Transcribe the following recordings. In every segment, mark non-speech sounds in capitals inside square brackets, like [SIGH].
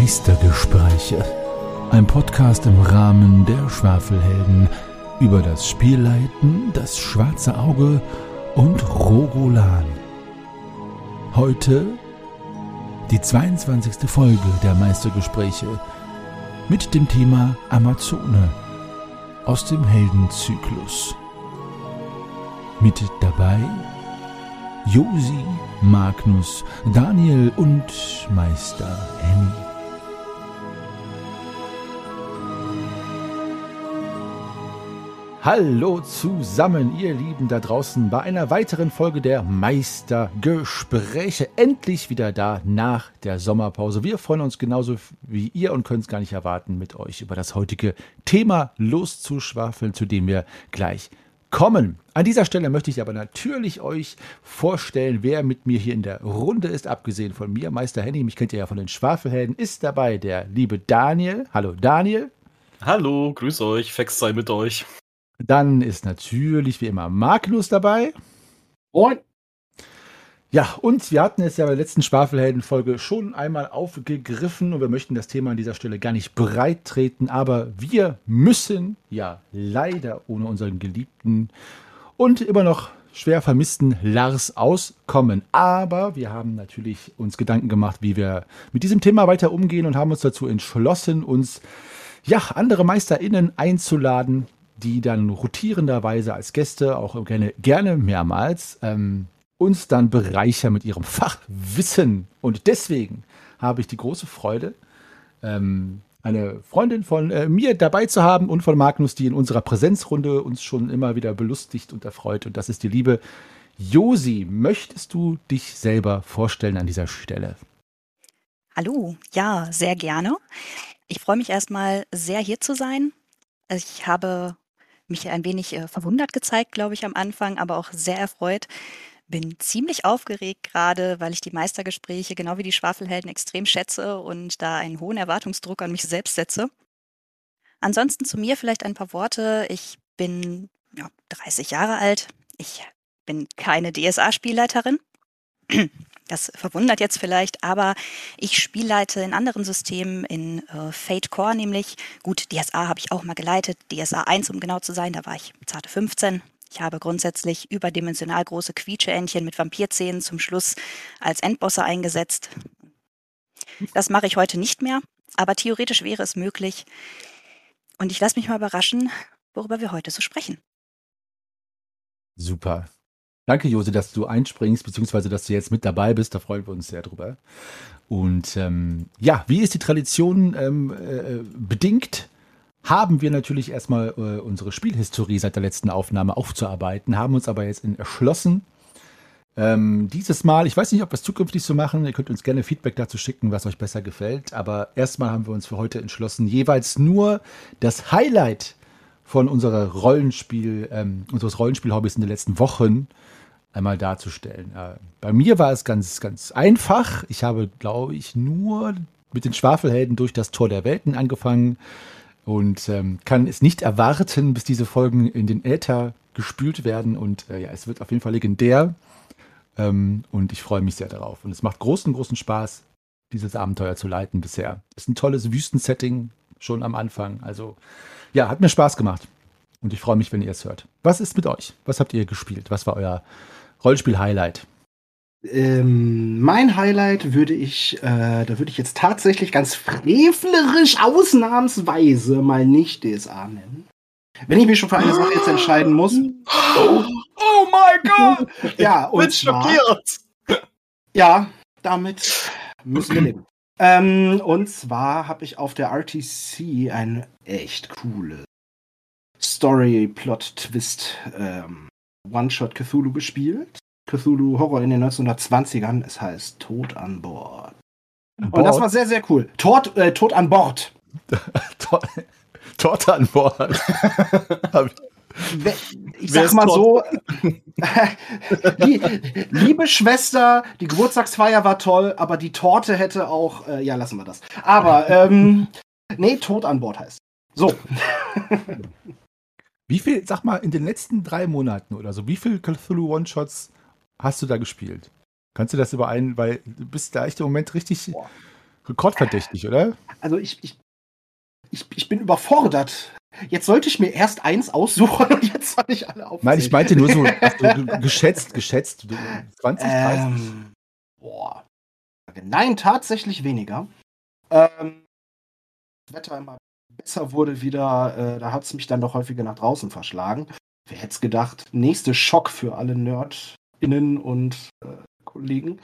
Meistergespräche. Ein Podcast im Rahmen der Schwafelhelden über das Spielleiten, das schwarze Auge und Rogolan. Heute die 22. Folge der Meistergespräche mit dem Thema Amazone aus dem Heldenzyklus. Mit dabei Josi, Magnus, Daniel und Meister Henny. Hallo zusammen, ihr Lieben da draußen, bei einer weiteren Folge der Meistergespräche. Endlich wieder da nach der Sommerpause. Wir freuen uns genauso wie ihr und können es gar nicht erwarten, mit euch über das heutige Thema loszuschwafeln, zu dem wir gleich kommen. An dieser Stelle möchte ich aber natürlich euch vorstellen, wer mit mir hier in der Runde ist, abgesehen von mir. Meister Henny, mich kennt ihr ja von den Schwafelhelden, ist dabei der liebe Daniel. Hallo Daniel. Hallo, grüß euch, Fex sei mit euch. Dann ist natürlich wie immer Magnus dabei. Moin. Ja, und wir hatten es ja bei der letzten Schwafelhelden-Folge schon einmal aufgegriffen und wir möchten das Thema an dieser Stelle gar nicht breit treten, aber wir müssen ja leider ohne unseren geliebten und immer noch schwer vermissten Lars auskommen. Aber wir haben natürlich uns Gedanken gemacht, wie wir mit diesem Thema weiter umgehen und haben uns dazu entschlossen, uns ja andere MeisterInnen einzuladen, die dann rotierenderweise als Gäste, auch gerne, gerne mehrmals, ähm, uns dann bereichern mit ihrem Fachwissen. Und deswegen habe ich die große Freude, ähm, eine Freundin von äh, mir dabei zu haben und von Magnus, die in unserer Präsenzrunde uns schon immer wieder belustigt und erfreut. Und das ist die liebe Josi. Möchtest du dich selber vorstellen an dieser Stelle? Hallo, ja, sehr gerne. Ich freue mich erstmal sehr hier zu sein. Ich habe mich ein wenig äh, verwundert gezeigt, glaube ich, am Anfang, aber auch sehr erfreut. Bin ziemlich aufgeregt gerade, weil ich die Meistergespräche genau wie die Schwafelhelden extrem schätze und da einen hohen Erwartungsdruck an mich selbst setze. Ansonsten zu mir vielleicht ein paar Worte. Ich bin ja, 30 Jahre alt. Ich bin keine DSA-Spielleiterin. Das verwundert jetzt vielleicht, aber ich spielleite in anderen Systemen, in äh, Fate Core nämlich. Gut, DSA habe ich auch mal geleitet, DSA 1 um genau zu sein, da war ich zarte 15. Ich habe grundsätzlich überdimensional große Quietscheentchen mit Vampirzähnen zum Schluss als Endbosse eingesetzt. Das mache ich heute nicht mehr, aber theoretisch wäre es möglich. Und ich lasse mich mal überraschen, worüber wir heute so sprechen. Super. Danke, Jose, dass du einspringst, beziehungsweise dass du jetzt mit dabei bist. Da freuen wir uns sehr drüber. Und ähm, ja, wie ist die Tradition ähm, äh, bedingt? Haben wir natürlich erstmal äh, unsere Spielhistorie seit der letzten Aufnahme aufzuarbeiten, haben uns aber jetzt entschlossen, ähm, dieses Mal, ich weiß nicht, ob wir es zukünftig so machen, ihr könnt uns gerne Feedback dazu schicken, was euch besser gefällt, aber erstmal haben wir uns für heute entschlossen, jeweils nur das Highlight von unserer Rollenspiel, ähm, unseres Rollenspiel-Hobbys in den letzten Wochen einmal darzustellen. Äh, bei mir war es ganz, ganz einfach. Ich habe, glaube ich, nur mit den Schwafelhelden durch das Tor der Welten angefangen und ähm, kann es nicht erwarten, bis diese Folgen in den Äther gespült werden. Und äh, ja, es wird auf jeden Fall legendär. Ähm, und ich freue mich sehr darauf. Und es macht großen, großen Spaß, dieses Abenteuer zu leiten bisher. Es ist ein tolles Wüstensetting schon am Anfang. Also ja, hat mir Spaß gemacht. Und ich freue mich, wenn ihr es hört. Was ist mit euch? Was habt ihr gespielt? Was war euer Rollspiel-Highlight? Ähm, mein Highlight würde ich, äh, da würde ich jetzt tatsächlich ganz frevlerisch ausnahmsweise mal nicht DSA nennen. Wenn ich mich schon für eine Sache jetzt entscheiden muss. [GASPS] Oh, oh mein Gott! ja, und Bin zwar, schockiert! ja, damit müssen wir leben. Ähm, und zwar habe ich auf der RTC ein echt cooles Story-Plot-Twist ähm, One-Shot Cthulhu gespielt. Cthulhu Horror in den 1920ern. Es heißt Tod an Bord. Und das war sehr, sehr cool. Tod, äh, Tod an Bord. [LAUGHS] Torte an Bord. [LAUGHS] ich sag mal so, [LAUGHS] liebe Schwester, die Geburtstagsfeier war toll, aber die Torte hätte auch, äh, ja, lassen wir das. Aber, [LAUGHS] ähm, nee, Tod an Bord heißt. So. [LAUGHS] Wie viel, sag mal, in den letzten drei Monaten oder so, wie viel Cthulhu One-Shots hast du da gespielt? Kannst du das überein, weil du bist da echt im Moment richtig, rekordverdächtig, oder? Also ich, ich, ich, ich bin überfordert. Jetzt sollte ich mir erst eins aussuchen und jetzt soll ich alle aufzählen. Nein, ich meinte nur so also, [LAUGHS] geschätzt, geschätzt. 20, 30? Ähm, boah. Nein, tatsächlich weniger. Ähm, das Wetter immer besser wurde wieder, äh, da hat es mich dann doch häufiger nach draußen verschlagen. Wer hätte es gedacht? Nächste Schock für alle NerdInnen und äh, Kollegen.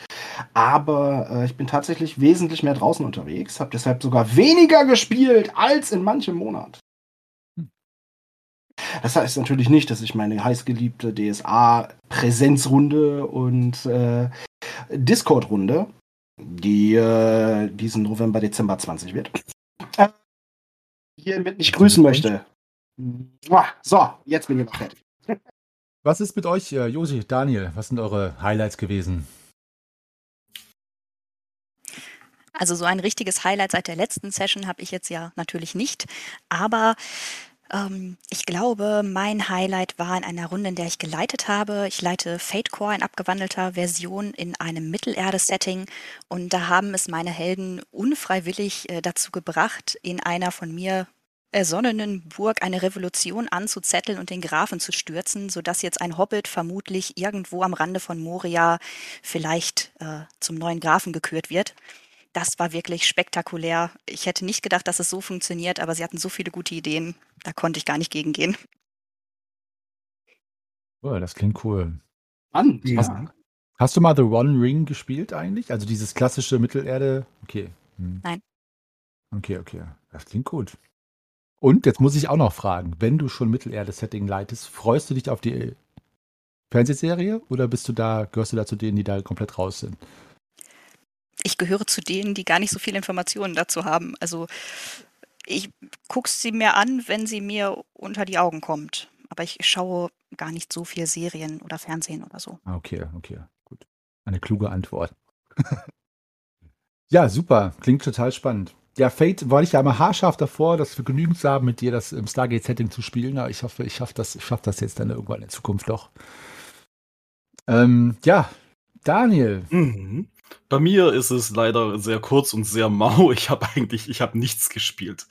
Aber äh, ich bin tatsächlich wesentlich mehr draußen unterwegs, habe deshalb sogar weniger gespielt als in manchem Monat. Hm. Das heißt natürlich nicht, dass ich meine heißgeliebte DSA-Präsenzrunde und äh, Discord-Runde, die äh, diesen November, Dezember 20 wird, äh, hiermit nicht grüßen möchte. So, jetzt bin ich noch fertig. Was ist mit euch, äh, Josi, Daniel? Was sind eure Highlights gewesen? Also so ein richtiges Highlight seit der letzten Session habe ich jetzt ja natürlich nicht, aber ähm, ich glaube, mein Highlight war in einer Runde, in der ich geleitet habe. Ich leite Fate Core in abgewandelter Version in einem Mittelerde-Setting und da haben es meine Helden unfreiwillig äh, dazu gebracht, in einer von mir ersonnenen Burg eine Revolution anzuzetteln und den Grafen zu stürzen, sodass jetzt ein Hobbit vermutlich irgendwo am Rande von Moria vielleicht äh, zum neuen Grafen gekürt wird. Das war wirklich spektakulär. Ich hätte nicht gedacht, dass es so funktioniert, aber sie hatten so viele gute Ideen, da konnte ich gar nicht gegengehen. Oh, das klingt cool. Mann, Hast, ja. hast du mal The One Ring gespielt eigentlich? Also dieses klassische Mittelerde? Okay. Hm. Nein. Okay, okay. Das klingt gut. Und jetzt muss ich auch noch fragen, wenn du schon Mittelerde-Setting leitest, freust du dich auf die Fernsehserie oder bist du da, gehörst du da zu denen, die da komplett raus sind? Ich gehöre zu denen, die gar nicht so viele Informationen dazu haben. Also ich gucke sie mir an, wenn sie mir unter die Augen kommt. Aber ich schaue gar nicht so viel Serien oder Fernsehen oder so. Ah, Okay, okay, gut. Eine kluge Antwort. [LAUGHS] ja, super. Klingt total spannend. Ja, Fate war ich ja immer haarscharf davor, das Vergnügen zu haben, mit dir das im Stargate-Setting zu spielen. Aber ich hoffe, ich schaffe das, ich schaff das jetzt dann irgendwann in Zukunft doch. Ähm, ja, Daniel. Mhm. Bei mir ist es leider sehr kurz und sehr mau. [LAUGHS] Ich habe eigentlich, ich habe nichts gespielt.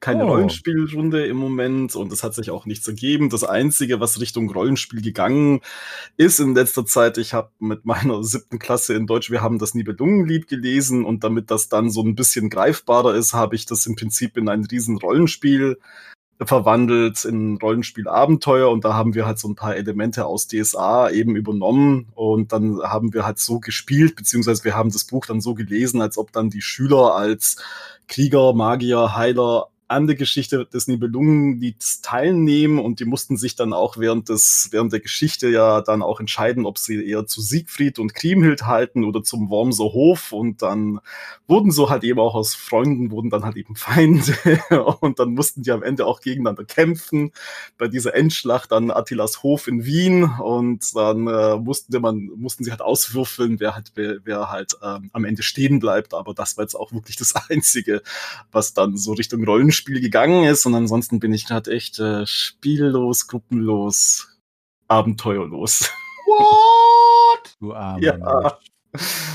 Keine Oh. Rollenspielrunde im Moment und es hat sich auch nichts ergeben. Das Einzige, was Richtung Rollenspiel gegangen ist in letzter Zeit, ich habe mit meiner [LAUGHS] siebten Klasse in Deutsch, wir haben das Nibelungenlied gelesen und damit das dann so ein bisschen greifbarer ist, habe ich das im Prinzip in ein riesen Rollenspiel verwandelt in Rollenspiel-Abenteuer und da haben wir halt so ein paar Elemente aus DSA eben übernommen und dann haben wir halt so gespielt, beziehungsweise wir haben das Buch dann so gelesen, als ob dann die Schüler als Krieger, Magier, Heiler an der Geschichte des Nibelungenlieds teilnehmen und die mussten sich dann auch während des, während der Geschichte ja dann auch entscheiden, ob sie eher zu Siegfried und Kriemhild halten oder zum Wormser Hof und dann wurden so halt eben auch aus Freunden wurden dann halt eben Feinde [LAUGHS] und dann mussten die am Ende auch gegeneinander kämpfen. Bei dieser Endschlacht dann Attilas Hof in Wien und dann äh, mussten, man, mussten sie halt auswürfeln, wer halt, wer, wer halt ähm, am Ende stehen bleibt. Aber das war jetzt auch wirklich das [LAUGHS] Einzige, was dann so Richtung Rollenspiel gegangen ist. Und ansonsten bin ich gerade echt äh, spiellos, gruppenlos, abenteuerlos. What? Du armer Ja.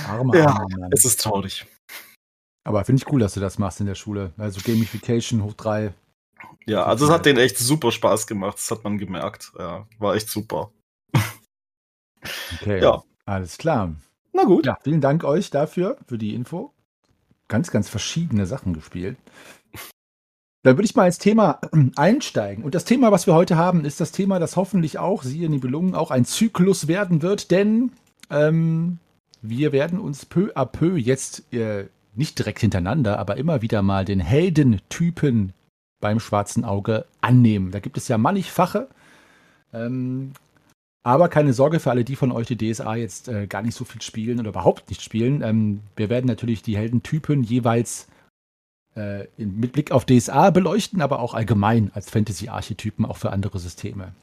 Armer, Ja, armer Mann. Es ist traurig. Aber finde ich cool, dass du das machst in der Schule. Also Gamification hoch drei. Ja, also es hat denen echt super Spaß gemacht. Das hat man gemerkt. Ja, war echt super. Okay. Ja. Alles klar. Na gut. Ja, vielen Dank euch dafür, für die Info. Ganz, ganz verschiedene Sachen gespielt. Dann würde ich mal ins Thema einsteigen. Und das Thema, was wir heute haben, ist das Thema, das hoffentlich auch, siehe Nibelungen, auch ein Zyklus werden wird, denn ähm, wir werden uns peu à peu jetzt äh, nicht direkt hintereinander, aber immer wieder mal den Heldentypen beim schwarzen Auge annehmen. Da gibt es ja mannigfache. Ähm, aber keine Sorge für alle die von euch, die DSA jetzt äh, gar nicht so viel spielen oder überhaupt nicht spielen. Ähm, wir werden natürlich die Heldentypen jeweils äh, mit Blick auf DSA beleuchten, aber auch allgemein als Fantasy-Archetypen auch für andere Systeme.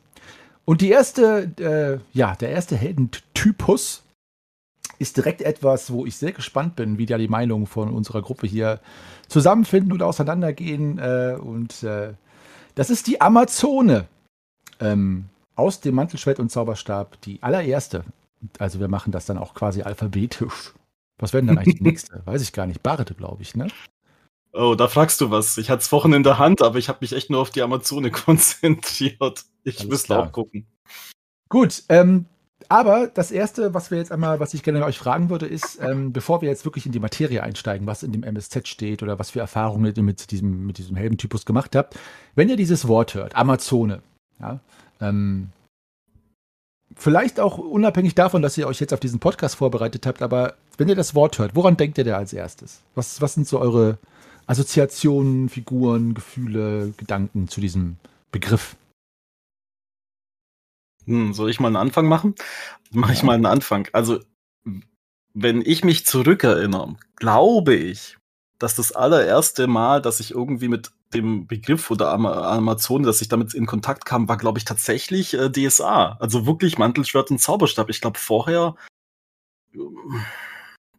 Und die erste, äh, ja, der erste Heldentypus ist direkt etwas, wo ich sehr gespannt bin, wie da die Meinungen von unserer Gruppe hier zusammenfinden oder auseinandergehen. Äh, und äh, das ist die Amazone. Ähm, aus dem Mantelschwert und Zauberstab die allererste. Also wir machen das dann auch quasi alphabetisch, Was werden dann eigentlich die [LAUGHS] nächste? Weiß ich gar nicht. Barete, glaube ich, ne? Oh, da fragst du was. Ich hatte es vorhin in der Hand, aber ich habe mich echt nur auf die Amazone [LAUGHS] konzentriert. Ich Alles müsste klar. auch gucken. Gut, ähm, aber das erste, was wir jetzt einmal, was ich gerne euch fragen würde, ist, ähm, bevor wir jetzt wirklich in die Materie einsteigen, was in dem MSZ steht oder was für Erfahrungen ihr mit diesem, mit diesem Heldentypus gemacht habt, wenn ihr dieses Wort hört, Amazone, ja, ähm, vielleicht auch unabhängig davon, dass ihr euch jetzt auf diesen Podcast vorbereitet habt, aber wenn ihr das Wort hört, woran denkt ihr da als erstes? Was, was sind so eure Assoziationen, Figuren, Gefühle, Gedanken zu diesem Begriff? Hm, soll ich mal einen Anfang machen? Mache ich mal einen Anfang. Also, wenn ich mich zurückerinnere, glaube ich, dass das allererste Mal, dass ich irgendwie mit dem Begriff oder Ama Amazone, dass ich damit in Kontakt kam, war, glaube ich, tatsächlich äh, DSA. Also wirklich Mantelschwert und Zauberstab. Ich glaube, vorher, ähm,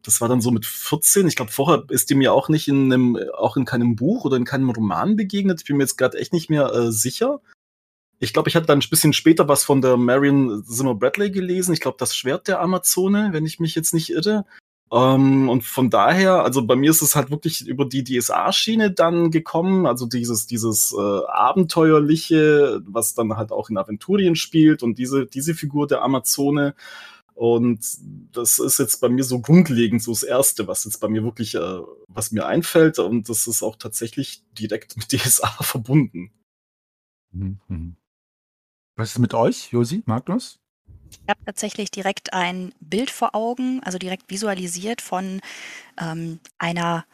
das war dann so mit 14. Ich glaube, vorher ist die mir auch nicht in einem, auch in keinem Buch oder in keinem Roman begegnet. Ich bin mir jetzt gerade echt nicht mehr äh, sicher. Ich glaube, ich hatte dann ein bisschen später was von der Marion Zimmer Bradley gelesen. Ich glaube, das Schwert der Amazone, wenn ich mich jetzt nicht irre. Ähm, und von daher, also bei mir ist es halt wirklich über die DSA-Schiene dann gekommen, also dieses, dieses äh, Abenteuerliche, was dann halt auch in Aventurien spielt und diese, diese Figur der Amazone. Und das ist jetzt bei mir so grundlegend so das Erste, was jetzt bei mir wirklich, äh, was mir einfällt. Und das ist auch tatsächlich direkt mit [LAUGHS] DSA verbunden. Mhm, mhm. Was ist mit euch, Josi, Magnus? Ich habe tatsächlich direkt ein Bild vor Augen, also direkt visualisiert von ähm, einer,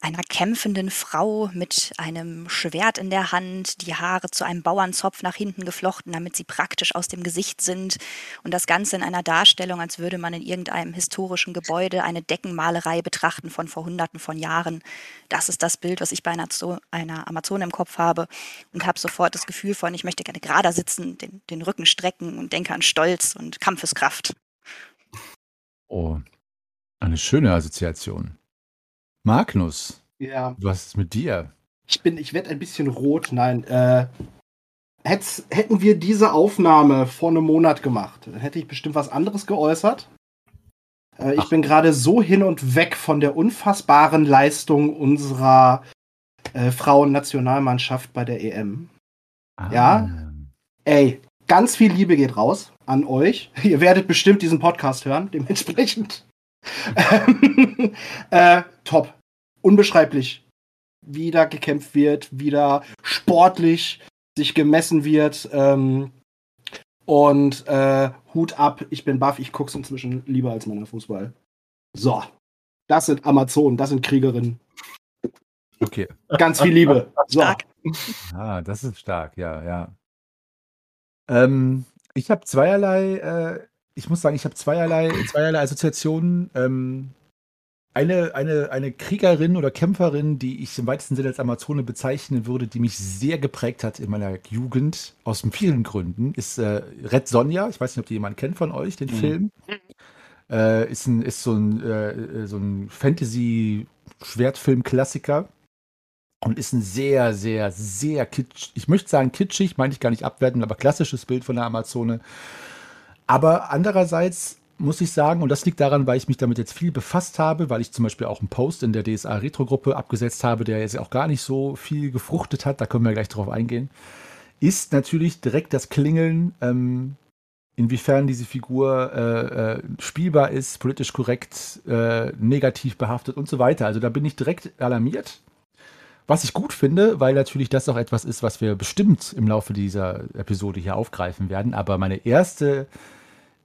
einer kämpfenden Frau mit einem Schwert in der Hand, die Haare zu einem Bauernzopf nach hinten geflochten, damit sie praktisch aus dem Gesicht sind. Und das Ganze in einer Darstellung, als würde man in irgendeinem historischen Gebäude eine Deckenmalerei betrachten von vor Hunderten von Jahren. Das ist das Bild, was ich bei einer, Zo einer Amazone im Kopf habe und habe sofort das Gefühl von, ich möchte gerne gerade sitzen, den, den Rücken strecken und denke an Stolz und Kampfeskraft. Oh, eine schöne Assoziation. Magnus, Ja, was ist mit dir? ich bin, ich werde ein bisschen rot. Nein, äh, hätt's, hätten wir diese Aufnahme vor einem Monat gemacht, dann hätte ich bestimmt was anderes geäußert. Äh, ich bin gerade so hin und weg von der unfassbaren Leistung unserer äh, Frauennationalmannschaft bei der EM. Ah, Ja? Ey, ganz viel Liebe geht raus an euch. [LAUGHS] Ihr werdet bestimmt diesen Podcast hören, dementsprechend. [LAUGHS] Ähm, äh, top. Unbeschreiblich. Wie da gekämpft wird, wie da sportlich sich gemessen wird. Ähm, und äh, Hut ab, ich bin baff, ich guck's inzwischen lieber als meiner Fußball. So. Das sind Amazonen, das sind Kriegerinnen. Okay. Ganz viel Liebe. [LAUGHS] So. Stark. Ah, das ist stark, ja, ja. Ähm, ich habe zweierlei, äh, ich muss sagen, ich habe zweierlei, zweierlei Assoziationen. Ähm, eine, eine, eine Kriegerin oder Kämpferin, die ich im weitesten Sinne als Amazone bezeichnen würde, die mich sehr geprägt hat in meiner Jugend, aus vielen Gründen, ist äh, Red Sonja. Ich weiß nicht, ob die jemand kennt von euch, den Mhm. Film. Äh, ist, ein, ist so ein, äh, so ein Fantasy-Schwertfilm-Klassiker und ist ein sehr, sehr, sehr kitsch, ich möchte sagen kitschig, meine ich gar nicht abwerten, aber klassisches Bild von der Amazone. Aber andererseits muss ich sagen, und das liegt daran, weil ich mich damit jetzt viel befasst habe, weil ich zum Beispiel auch einen Post in der DSA Retro-Gruppe abgesetzt habe, der jetzt auch gar nicht so viel gefruchtet hat, da können wir gleich drauf eingehen, ist natürlich direkt das Klingeln, ähm, inwiefern diese Figur äh, äh, spielbar ist, politisch korrekt, äh, negativ behaftet und so weiter. Also da bin ich direkt alarmiert. Was ich gut finde, weil natürlich das auch etwas ist, was wir bestimmt im Laufe dieser Episode hier aufgreifen werden. Aber meine erste,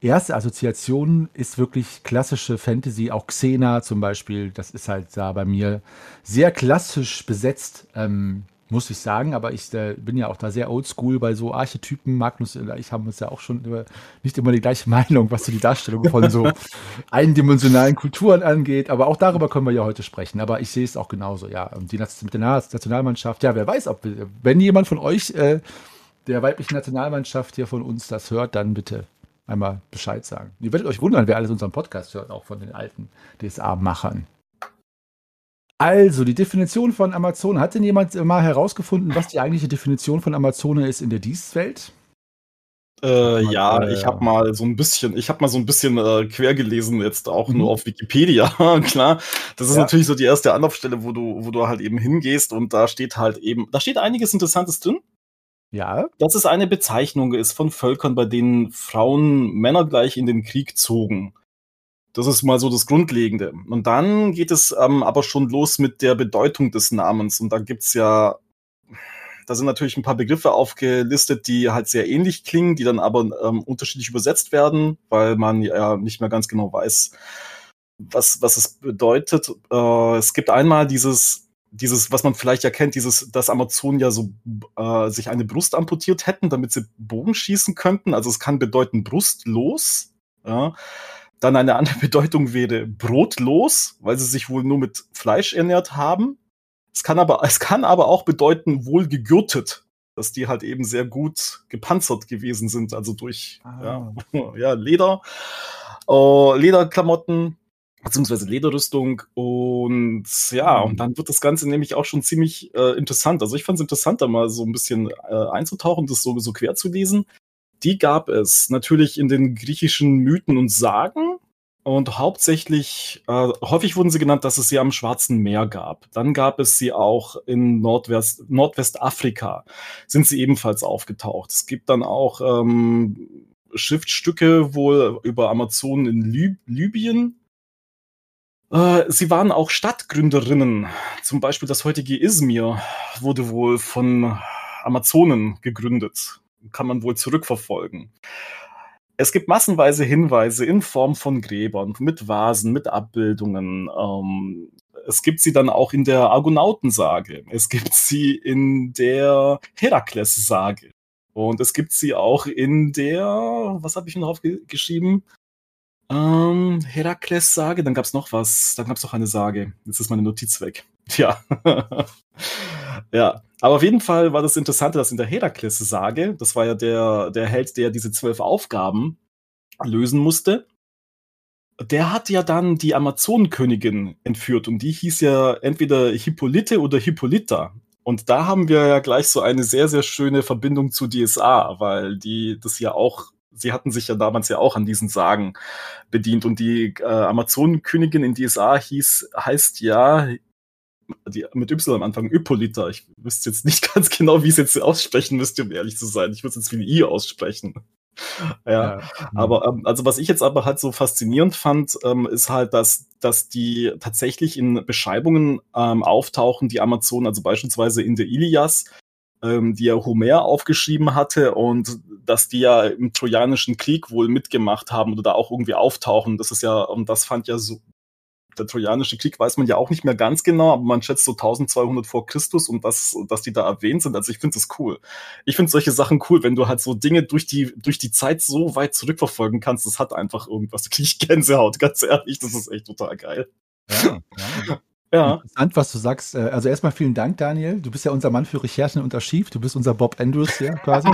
erste Assoziation ist wirklich klassische Fantasy, auch Xena zum Beispiel. Das ist halt da bei mir sehr klassisch besetzt, ähm, muss ich sagen. Aber ich äh, bin ja auch da sehr oldschool bei so Archetypen. Magnus und ich haben uns ja auch schon über, nicht immer die gleiche [LAUGHS] Meinung, was so die Darstellung von so [LAUGHS] eindimensionalen Kulturen angeht. Aber auch darüber können wir ja heute sprechen. Aber ich sehe es auch genauso, ja. Und die mit der Na- Nationalmannschaft, ja, wer weiß, ob, wenn jemand von euch äh, der weiblichen Nationalmannschaft hier von uns das hört, dann bitte einmal Bescheid sagen. Ihr werdet euch wundern, wer alles unseren Podcast hört, auch von den alten DSA-Machern. Also, die Definition von Amazone. Hat denn jemand mal herausgefunden, was die eigentliche Definition von Amazone ist in der Dienstwelt? Äh, ja, äh, ich habe mal so ein bisschen, ich habe mal so ein bisschen äh, quer gelesen, jetzt auch mhm. nur auf Wikipedia, [LAUGHS] klar. Das ist ja. natürlich so die erste Anlaufstelle, wo du, wo du halt eben hingehst und da steht halt eben, da steht einiges Interessantes drin. Ja. Dass es eine Bezeichnung ist von Völkern, bei denen Frauen Männer gleich in den Krieg zogen. Das ist mal so das Grundlegende. Und dann geht es ähm, aber schon los mit der Bedeutung des Namens. Und da gibt's ja da sind natürlich ein paar Begriffe aufgelistet, die halt sehr ähnlich klingen, die dann aber ähm, unterschiedlich übersetzt werden, weil man ja nicht mehr ganz genau weiß, was, was es bedeutet. Äh, es gibt einmal dieses, dieses, was man vielleicht ja kennt, dieses, dass Amazonen ja so äh, sich eine Brust amputiert hätten, damit sie Bogen schießen könnten. Also es kann bedeuten brustlos. Ja. Dann eine andere [LAUGHS] Bedeutung wäre brotlos, weil sie sich wohl nur mit Fleisch ernährt haben. Es kann aber, es kann aber auch bedeuten, wohl gegürtet, dass die halt eben sehr gut gepanzert gewesen sind, also durch ah. ja, [LAUGHS] ja, Leder, äh, Lederklamotten, beziehungsweise Lederrüstung und ja, mhm. und dann wird das Ganze nämlich auch schon ziemlich äh, interessant. Also ich fand es interessant, da mal so ein bisschen äh, einzutauchen, das so, so quer zu lesen. Die gab es natürlich in den griechischen Mythen und Sagen, und hauptsächlich, äh, häufig wurden sie genannt, dass es sie am Schwarzen Meer gab. Dann gab es sie auch in Nordwest, Nordwestafrika, sind sie ebenfalls aufgetaucht. Es gibt dann auch ähm, Schriftstücke wohl über Amazonen in Lib Libyen. Äh, sie waren auch Stadtgründerinnen. Zum Beispiel das heutige Izmir wurde wohl von Amazonen gegründet. Kann man wohl zurückverfolgen es gibt massenweise Hinweise in Form von Gräbern, mit Vasen, mit Abbildungen. Ähm, es gibt sie dann auch in der Argonautensage. Es gibt sie in der Herakles-Sage. Und es gibt sie auch in der, was habe ich noch aufgeschrieben? Ähm, Herakles-Sage, dann gab es noch was, dann gab es noch eine Sage. Jetzt ist meine Notiz weg. [LAUGHS] Ja. [LAUGHS] ja. Aber auf jeden Fall war das Interessante, dass in der Herakles-Sage, das war ja der, der Held, der diese zwölf Aufgaben lösen musste, der hat ja dann die Amazonenkönigin entführt und die hieß ja entweder Hippolyte oder Hippolyta. Und da haben wir ja gleich so eine sehr, sehr schöne Verbindung zu DSA, weil die das ja auch, sie hatten sich ja damals ja auch an diesen Sagen bedient und die äh, Amazonenkönigin in DSA hieß, heißt ja die, mit Y am Anfang, Hippolyta. Ich wüsste jetzt nicht [LAUGHS] ganz genau, wie ich es jetzt aussprechen müsste, um ehrlich zu sein. Ich würde es jetzt wie ein I aussprechen. [LAUGHS] ja, ja. Mhm. aber ähm, also was ich jetzt aber halt so faszinierend fand, ähm, ist halt, dass, dass die tatsächlich in Beschreibungen ähm, auftauchen, die Amazonen, also beispielsweise in der Ilias, ähm, die ja Homer aufgeschrieben hatte und dass die ja im Trojanischen Krieg wohl mitgemacht haben oder da auch irgendwie auftauchen. Das ist ja, und das fand ja so, der Trojanische Krieg weiß man ja auch nicht mehr ganz genau, aber man schätzt so 1200 vor Christus und das, dass die da erwähnt sind. Also ich finde das cool. Ich finde solche Sachen cool, wenn du halt so Dinge durch die, durch die Zeit so weit zurückverfolgen kannst. Das hat einfach irgendwas. Da [LAUGHS] kriege ich Gänsehaut, ganz ehrlich. Das ist echt total geil. Ja, ja. Ja. Interessant, was du sagst. Äh, also erstmal vielen Dank, Daniel. Du bist ja unser Mann für Recherchen und Archiv. Du bist unser Bob Andrews hier quasi.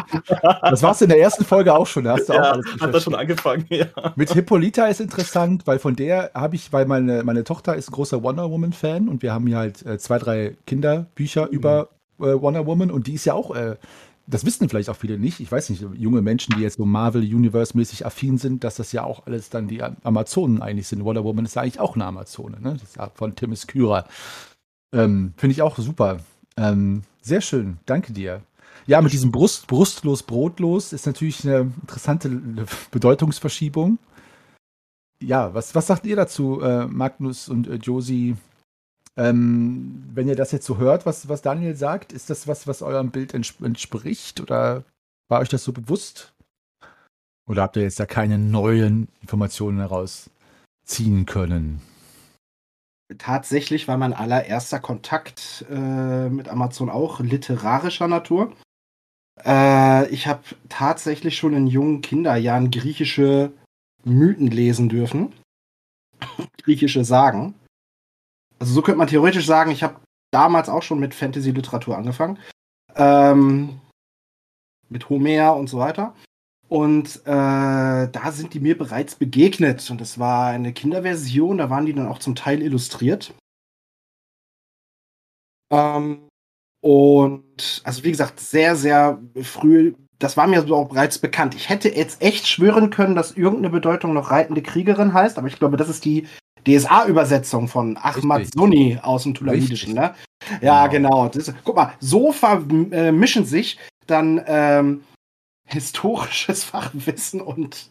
Das warst du in der ersten Folge auch schon. Da hast du ja, auch alles hat das schon angefangen, ja. Mit Hippolyta ist interessant, weil von der habe ich, weil meine, meine Tochter ist ein großer Wonder Woman-Fan und wir haben hier halt äh, zwei, drei Kinderbücher mhm. über äh, Wonder Woman und die ist ja auch äh, das wissen vielleicht auch viele nicht. Ich weiß nicht, junge Menschen, die jetzt so Marvel Universe-mäßig affin sind, dass das ja auch alles dann die Amazonen eigentlich sind. Wonder Woman ist ja eigentlich auch eine Amazone, ne? Das ist ja von Tim Kyra. Ähm, Finde ich auch super. Ähm, sehr schön, danke dir. Ja, mit diesem Brust, brustlos, brotlos ist natürlich eine interessante Bedeutungsverschiebung. Ja, was, was sagt ihr dazu, äh, Magnus und äh, Josie? Ähm, wenn ihr das jetzt so hört, was, was Daniel sagt, ist das was, was eurem Bild entspricht oder war euch das so bewusst? Oder habt ihr jetzt da keine neuen Informationen herausziehen können? Tatsächlich war mein allererster Kontakt äh, mit Amazon auch literarischer Natur. Äh, ich habe tatsächlich schon in jungen Kinderjahren griechische Mythen lesen dürfen. [LAUGHS] griechische Sagen. Also so könnte man theoretisch sagen, ich habe damals auch schon mit Fantasy-Literatur angefangen. Ähm, mit Homer und so weiter. Und äh, da sind die mir bereits begegnet. Und das war eine Kinderversion, da waren die dann auch zum Teil illustriert. Ähm, und also wie gesagt, sehr, sehr früh das war mir auch bereits bekannt. Ich hätte jetzt echt schwören können, dass irgendeine Bedeutung noch reitende Kriegerin heißt, aber ich glaube, das ist die DSA-Übersetzung von Ahmad Richtig. Sunni aus dem Tulamidischen, ne? Ja, genau. Das, guck mal, so vermischen sich dann ähm, historisches [LAUGHS] Fachwissen und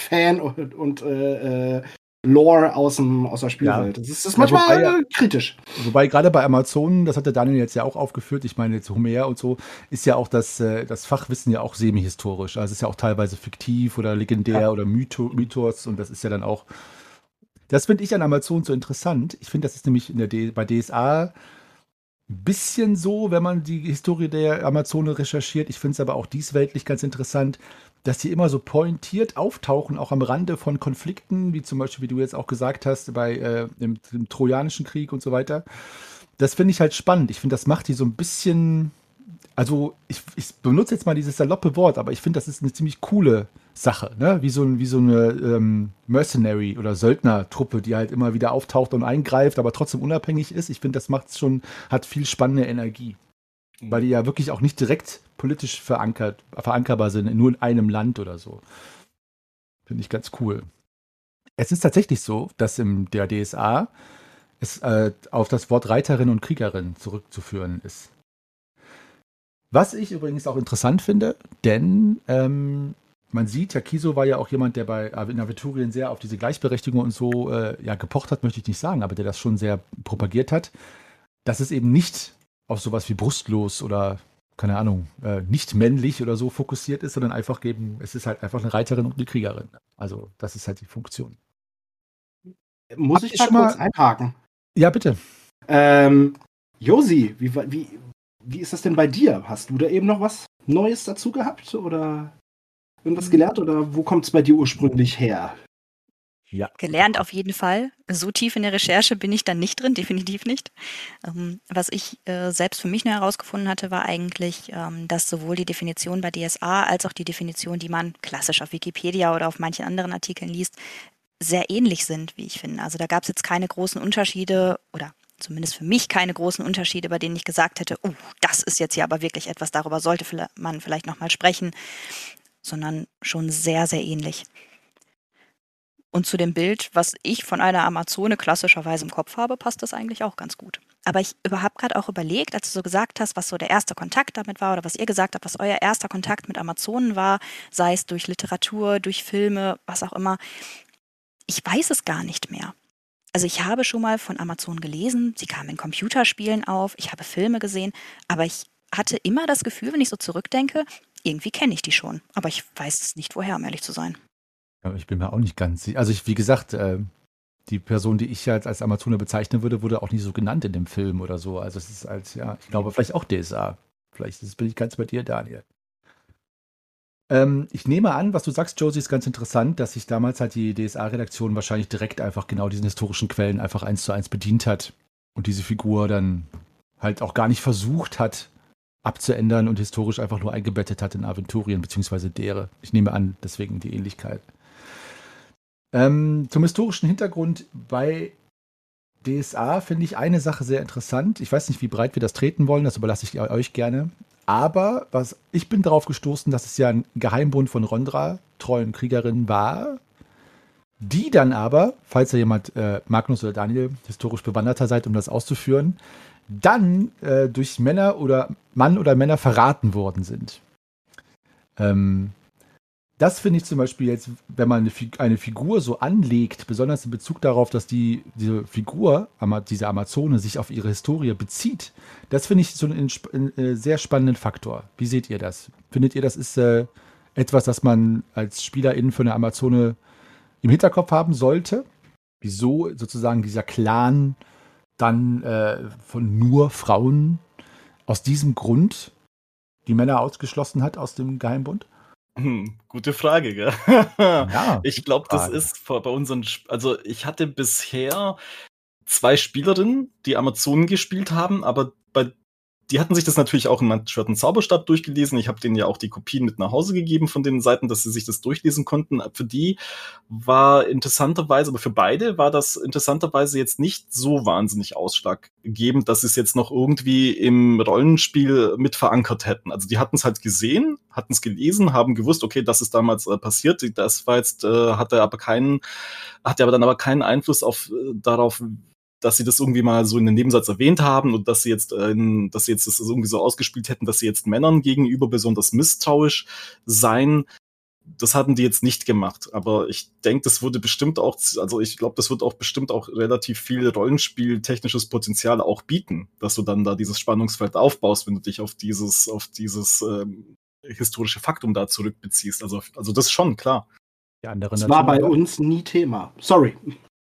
Fan und, und äh, äh, Lore aus, dem, aus der Spielwelt. Das ist, das ist Ja, manchmal wobei ja- kritisch. Wobei gerade bei Amazonen, das hat der Daniel jetzt ja auch aufgeführt, ich meine jetzt Homer und so, ist ja auch das, äh, das Fachwissen ja auch semi-historisch. Also es ist ja auch teilweise fiktiv oder legendär Ja. oder Mytho Mythos und das ist ja dann auch. Das finde ich an Amazon so interessant. Ich finde, das ist nämlich D bei DSA ein bisschen so, wenn man die Historie der Amazone recherchiert. Ich finde es aber auch diesweltlich ganz interessant, dass die immer so pointiert auftauchen, auch am Rande von Konflikten, wie zum Beispiel, wie du jetzt auch gesagt hast, bei äh, dem, dem Trojanischen Krieg und so weiter. Das finde ich halt spannend. Ich finde, das macht die so ein bisschen. Also, ich, ich benutze jetzt mal dieses saloppe Wort, aber ich finde, das ist eine ziemlich coole Sache, ne? Wie so, ein, wie so eine ähm, Mercenary- oder Söldnertruppe, die halt immer wieder auftaucht und eingreift, aber trotzdem unabhängig ist. Ich finde, das macht schon, hat viel spannende Energie. Weil die ja wirklich auch nicht direkt politisch verankert, verankerbar sind, nur in einem Land oder so. Finde ich ganz cool. Es ist tatsächlich so, dass im der DSA es äh, auf das Wort Reiterin und Kriegerin zurückzuführen ist. Was ich übrigens auch interessant finde, denn ähm, man sieht, ja, Kiso war ja auch jemand, der bei in Aventurien sehr auf diese Gleichberechtigung und so äh, ja, gepocht hat, möchte ich nicht sagen, aber der das schon sehr propagiert hat, dass es eben nicht auf sowas wie brustlos oder keine Ahnung, äh, nicht männlich oder so fokussiert ist, sondern einfach geben, es ist halt einfach eine Reiterin und eine Kriegerin. Also das ist halt die Funktion. Muss Habt ich da schon mal- einhaken? Ja, bitte. Ähm, Josi, wie, wie, wie ist das denn bei dir? Hast du da eben noch was Neues dazu gehabt oder irgendwas gelernt oder wo kommt es bei dir ursprünglich her? Ja. Gelernt auf jeden Fall. So tief in der Recherche bin ich dann nicht drin, [LAUGHS] definitiv nicht. Ähm, was ich äh, selbst für mich nur herausgefunden hatte, war eigentlich, ähm, dass sowohl die Definition bei DSA als auch die Definition, die man klassisch auf Wikipedia oder auf manchen anderen Artikeln liest, sehr ähnlich sind, wie ich finde. Also da gab es jetzt keine großen Unterschiede oder zumindest für mich keine großen Unterschiede, bei denen ich gesagt hätte, oh, das ist jetzt hier aber wirklich etwas, darüber sollte man vielleicht nochmal sprechen, sondern schon sehr, sehr ähnlich. Und zu dem Bild, was ich von einer Amazone klassischerweise im Kopf habe, passt das eigentlich auch ganz gut. Aber ich habe gerade auch überlegt, als du so gesagt hast, was so der erste Kontakt damit war oder was ihr gesagt habt, was euer erster Kontakt mit Amazonen war, sei es durch Literatur, durch Filme, was auch immer. Ich weiß es gar nicht mehr. Also ich habe schon mal von Amazonen gelesen, sie kamen in Computerspielen auf, ich habe Filme gesehen, aber ich hatte immer das Gefühl, wenn ich so zurückdenke, irgendwie kenne ich die schon. Aber ich weiß es nicht woher, um ehrlich zu sein. Ich bin mir auch nicht ganz sicher. Also ich, wie gesagt, äh, die Person, die ich jetzt als Amazone bezeichnen würde, wurde auch nicht so genannt in dem Film oder so. Also es ist als, ja, ich glaube, vielleicht auch DSA. Vielleicht bin ich ganz bei dir, Daniel. Ähm, ich nehme an, was du sagst, Josie, ist ganz interessant, dass sich damals halt die DSA-Redaktion wahrscheinlich direkt einfach genau diesen historischen Quellen einfach eins zu eins bedient hat und diese Figur dann halt auch gar nicht versucht hat abzuändern und historisch einfach nur eingebettet hat in Aventurien beziehungsweise dere. Ich nehme an, deswegen die Ähnlichkeit. Ähm, zum historischen Hintergrund bei DSA finde ich eine Sache sehr interessant. Ich weiß nicht, wie breit wir das treten wollen, das überlasse ich euch gerne. Aber was, ich bin darauf gestoßen, dass es ja ein Geheimbund von Rondra, treuen Kriegerinnen war, die dann aber, falls da jemand, äh, Magnus oder Daniel, historisch bewanderter seid, um das auszuführen, dann äh, durch Männer oder Mann oder Männer verraten worden sind. Ähm, das finde ich zum Beispiel jetzt, wenn man eine, Fi- eine Figur so anlegt, besonders in Bezug darauf, dass die, diese Figur, diese Amazone, sich auf ihre Historie bezieht, das finde ich so einen, einen äh, sehr spannenden Faktor. Wie seht ihr das? Findet ihr, das ist äh, etwas, das man als SpielerInnen für eine Amazone im Hinterkopf haben sollte? Wieso sozusagen dieser Clan dann äh, von nur Frauen aus diesem Grund die Männer ausgeschlossen hat aus dem Geheimbund? Hm, gute Frage, gell? Ja, [LAUGHS] ich glaube, das ist bei unseren, Sp- also ich hatte bisher zwei Spielerinnen, die Amazonen gespielt haben, aber bei die hatten sich das natürlich auch in Manschwerten Zauberstab durchgelesen. Ich habe denen ja auch die Kopien mit nach Hause gegeben von den Seiten, dass sie sich das durchlesen konnten. Für die war interessanterweise, aber für beide war das interessanterweise jetzt nicht so wahnsinnig ausschlaggebend, dass sie es jetzt noch irgendwie im Rollenspiel mit verankert hätten. Also die hatten es halt gesehen, hatten es gelesen, haben gewusst, okay, das ist damals äh, passiert. Das war jetzt, äh, hatte aber keinen, hatte aber dann aber keinen Einfluss auf äh, darauf, dass sie das irgendwie mal so in den Nebensatz erwähnt haben und dass sie jetzt, äh, dass sie jetzt das irgendwie so ausgespielt hätten, dass sie jetzt Männern gegenüber besonders misstrauisch seien. Das hatten die jetzt nicht gemacht, aber ich denke, das würde bestimmt auch, also ich glaube, das wird auch bestimmt auch relativ viel Rollenspiel-technisches Potenzial auch bieten, dass du dann da dieses Spannungsfeld aufbaust, wenn du dich auf dieses, auf dieses ähm, historische Faktum da zurückbeziehst. Also, also das schon, klar. Die anderen das war bei uns nie Thema. Sorry.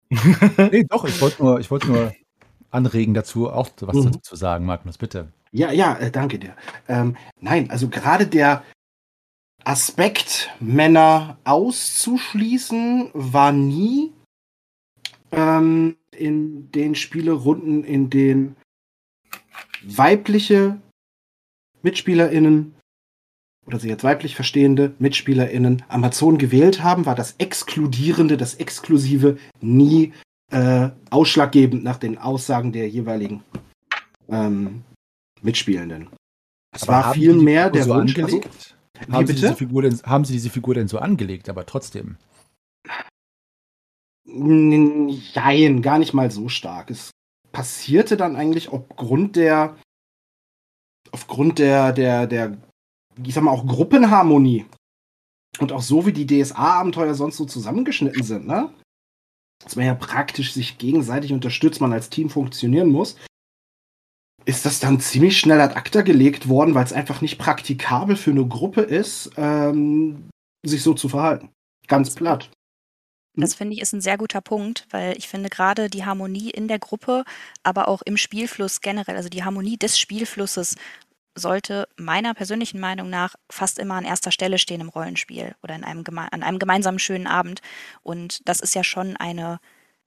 [LAUGHS] nee, doch, ich wollte nur, wollt nur anregen dazu, auch was mhm. zu sagen, Magnus, bitte. Ja, ja, äh, danke dir. Ähm, nein, also gerade der Aspekt, Männer auszuschließen, war nie ähm, in den Spielerunden, in denen weibliche MitspielerInnen oder sie jetzt weiblich verstehende MitspielerInnen Amazon gewählt haben, war das Exkludierende, das Exklusive nie äh, ausschlaggebend nach den Aussagen der jeweiligen ähm, Mitspielenden. Es war viel mehr der so Wunsch. Also, haben, Sie diese Figur denn, haben Sie diese Figur denn so angelegt, aber trotzdem? Nein, gar nicht mal so stark. Es passierte dann eigentlich aufgrund der aufgrund der, der, der ich sag mal, auch Gruppenharmonie und auch so, wie die DSA-Abenteuer sonst so zusammengeschnitten sind, ne? Dass man ja praktisch sich gegenseitig unterstützt, man als Team funktionieren muss, ist das dann ziemlich schnell ad acta gelegt worden, weil es einfach nicht praktikabel für eine Gruppe ist, ähm, sich so zu verhalten. Ganz platt. Das finde ich ist ein sehr guter Punkt, weil ich finde gerade die Harmonie in der Gruppe, aber auch im Spielfluss generell, also die Harmonie des Spielflusses sollte meiner persönlichen Meinung nach fast immer an erster Stelle stehen im Rollenspiel oder in einem an einem gemeinsamen schönen Abend. Und das ist ja schon eine,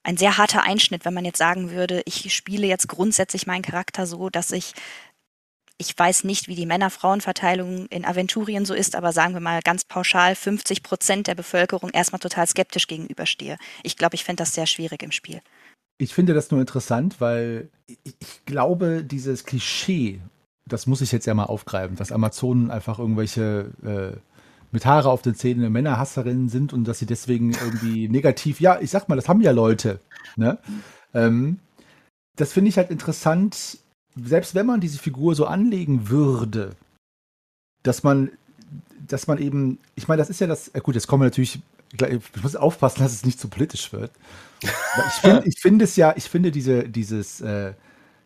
ein sehr harter Einschnitt, wenn man jetzt sagen würde, ich spiele jetzt grundsätzlich meinen Charakter so, dass ich ich weiß nicht, wie die Männer-Frauen-Verteilung in Aventurien so ist, aber sagen wir mal ganz pauschal 50 Prozent der Bevölkerung erstmal total skeptisch gegenüberstehe. Ich glaube, ich finde das sehr schwierig im Spiel. Ich finde das nur interessant, weil ich glaube, dieses Klischee das muss ich jetzt ja mal aufgreifen, dass Amazonen einfach irgendwelche äh, mit Haare auf den Zähnen Männerhasserinnen sind und dass sie deswegen irgendwie [LAUGHS] negativ, ja, ich sag mal, das haben ja Leute. Ne? Ähm, das finde ich halt interessant, selbst wenn man diese Figur so anlegen würde, dass man, dass man eben, ich meine, das ist ja das, gut, jetzt kommen wir natürlich, ich muss aufpassen, dass es nicht zu politisch wird. [LAUGHS] ich finde ich find es ja, ich finde diese, dieses, äh,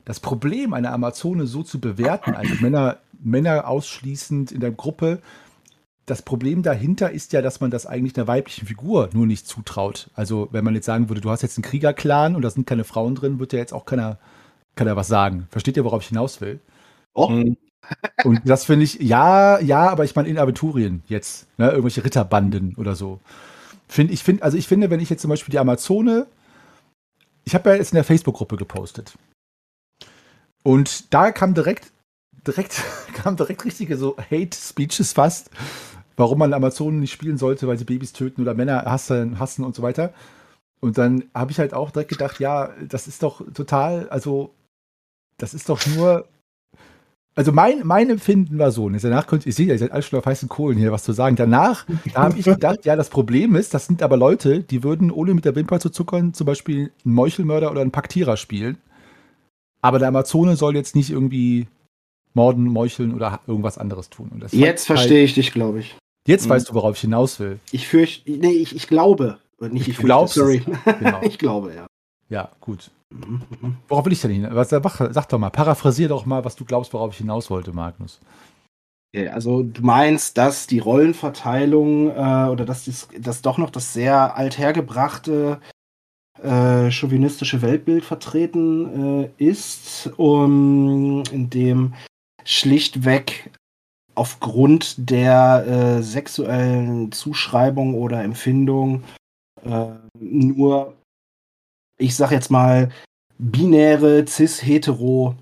das Problem einer Amazone so zu bewerten, als Männer, Männer ausschließend in der Gruppe, das Problem dahinter ist ja, dass man das eigentlich einer weiblichen Figur nur nicht zutraut. Also, wenn man jetzt sagen würde, du hast jetzt einen Kriegerclan und da sind keine Frauen drin, wird ja jetzt auch keiner, keiner was sagen. Versteht ihr, worauf ich hinaus will? Oh. Und das finde ich, ja, ja, aber ich meine in Aventurien jetzt, ne, irgendwelche Ritterbanden oder so. Find, ich finde, also ich finde, wenn ich jetzt zum Beispiel die Amazone, ich habe ja jetzt in der Facebook-Gruppe gepostet. Und da kam direkt, direkt, [LAUGHS] kam direkt richtige so Hate-Speeches fast, warum man Amazonen nicht spielen sollte, weil sie Babys töten oder Männer hassen, hassen und so weiter. Und dann habe ich halt auch direkt gedacht, ja, das ist doch total, also, das ist doch nur. Also mein, mein Empfinden war so, und danach könnt ihr sehen, ihr seid alle schon auf heißen Kohlen hier was zu sagen. Danach, [LAUGHS] da habe ich gedacht, ja, das Problem ist, das sind aber Leute, die würden, ohne mit der Wimper zu zuckern, zum Beispiel einen Meuchelmörder oder einen Paktierer spielen. Aber der Amazone soll jetzt nicht irgendwie morden, meucheln oder irgendwas anderes tun. jetzt verstehe halt, ich dich, glaube ich. Jetzt mhm. weißt du, worauf ich hinaus will. Ich fürchte, nee, ich, ich glaube. Nicht ich, ich glaube, sorry. Genau. [LAUGHS] ich glaube, ja. Ja, gut. Mhm, mhm. Worauf will ich denn hin? Was, sag doch mal, paraphrasier doch mal, was du glaubst, worauf ich hinaus wollte, Magnus. Also du meinst, dass die Rollenverteilung äh, oder dass das, das doch noch das sehr althergebrachte äh, chauvinistische Weltbild vertreten äh, ist, um, in dem schlichtweg aufgrund der äh, sexuellen Zuschreibung oder Empfindung äh, nur, ich sag jetzt mal, binäre, cis-hetero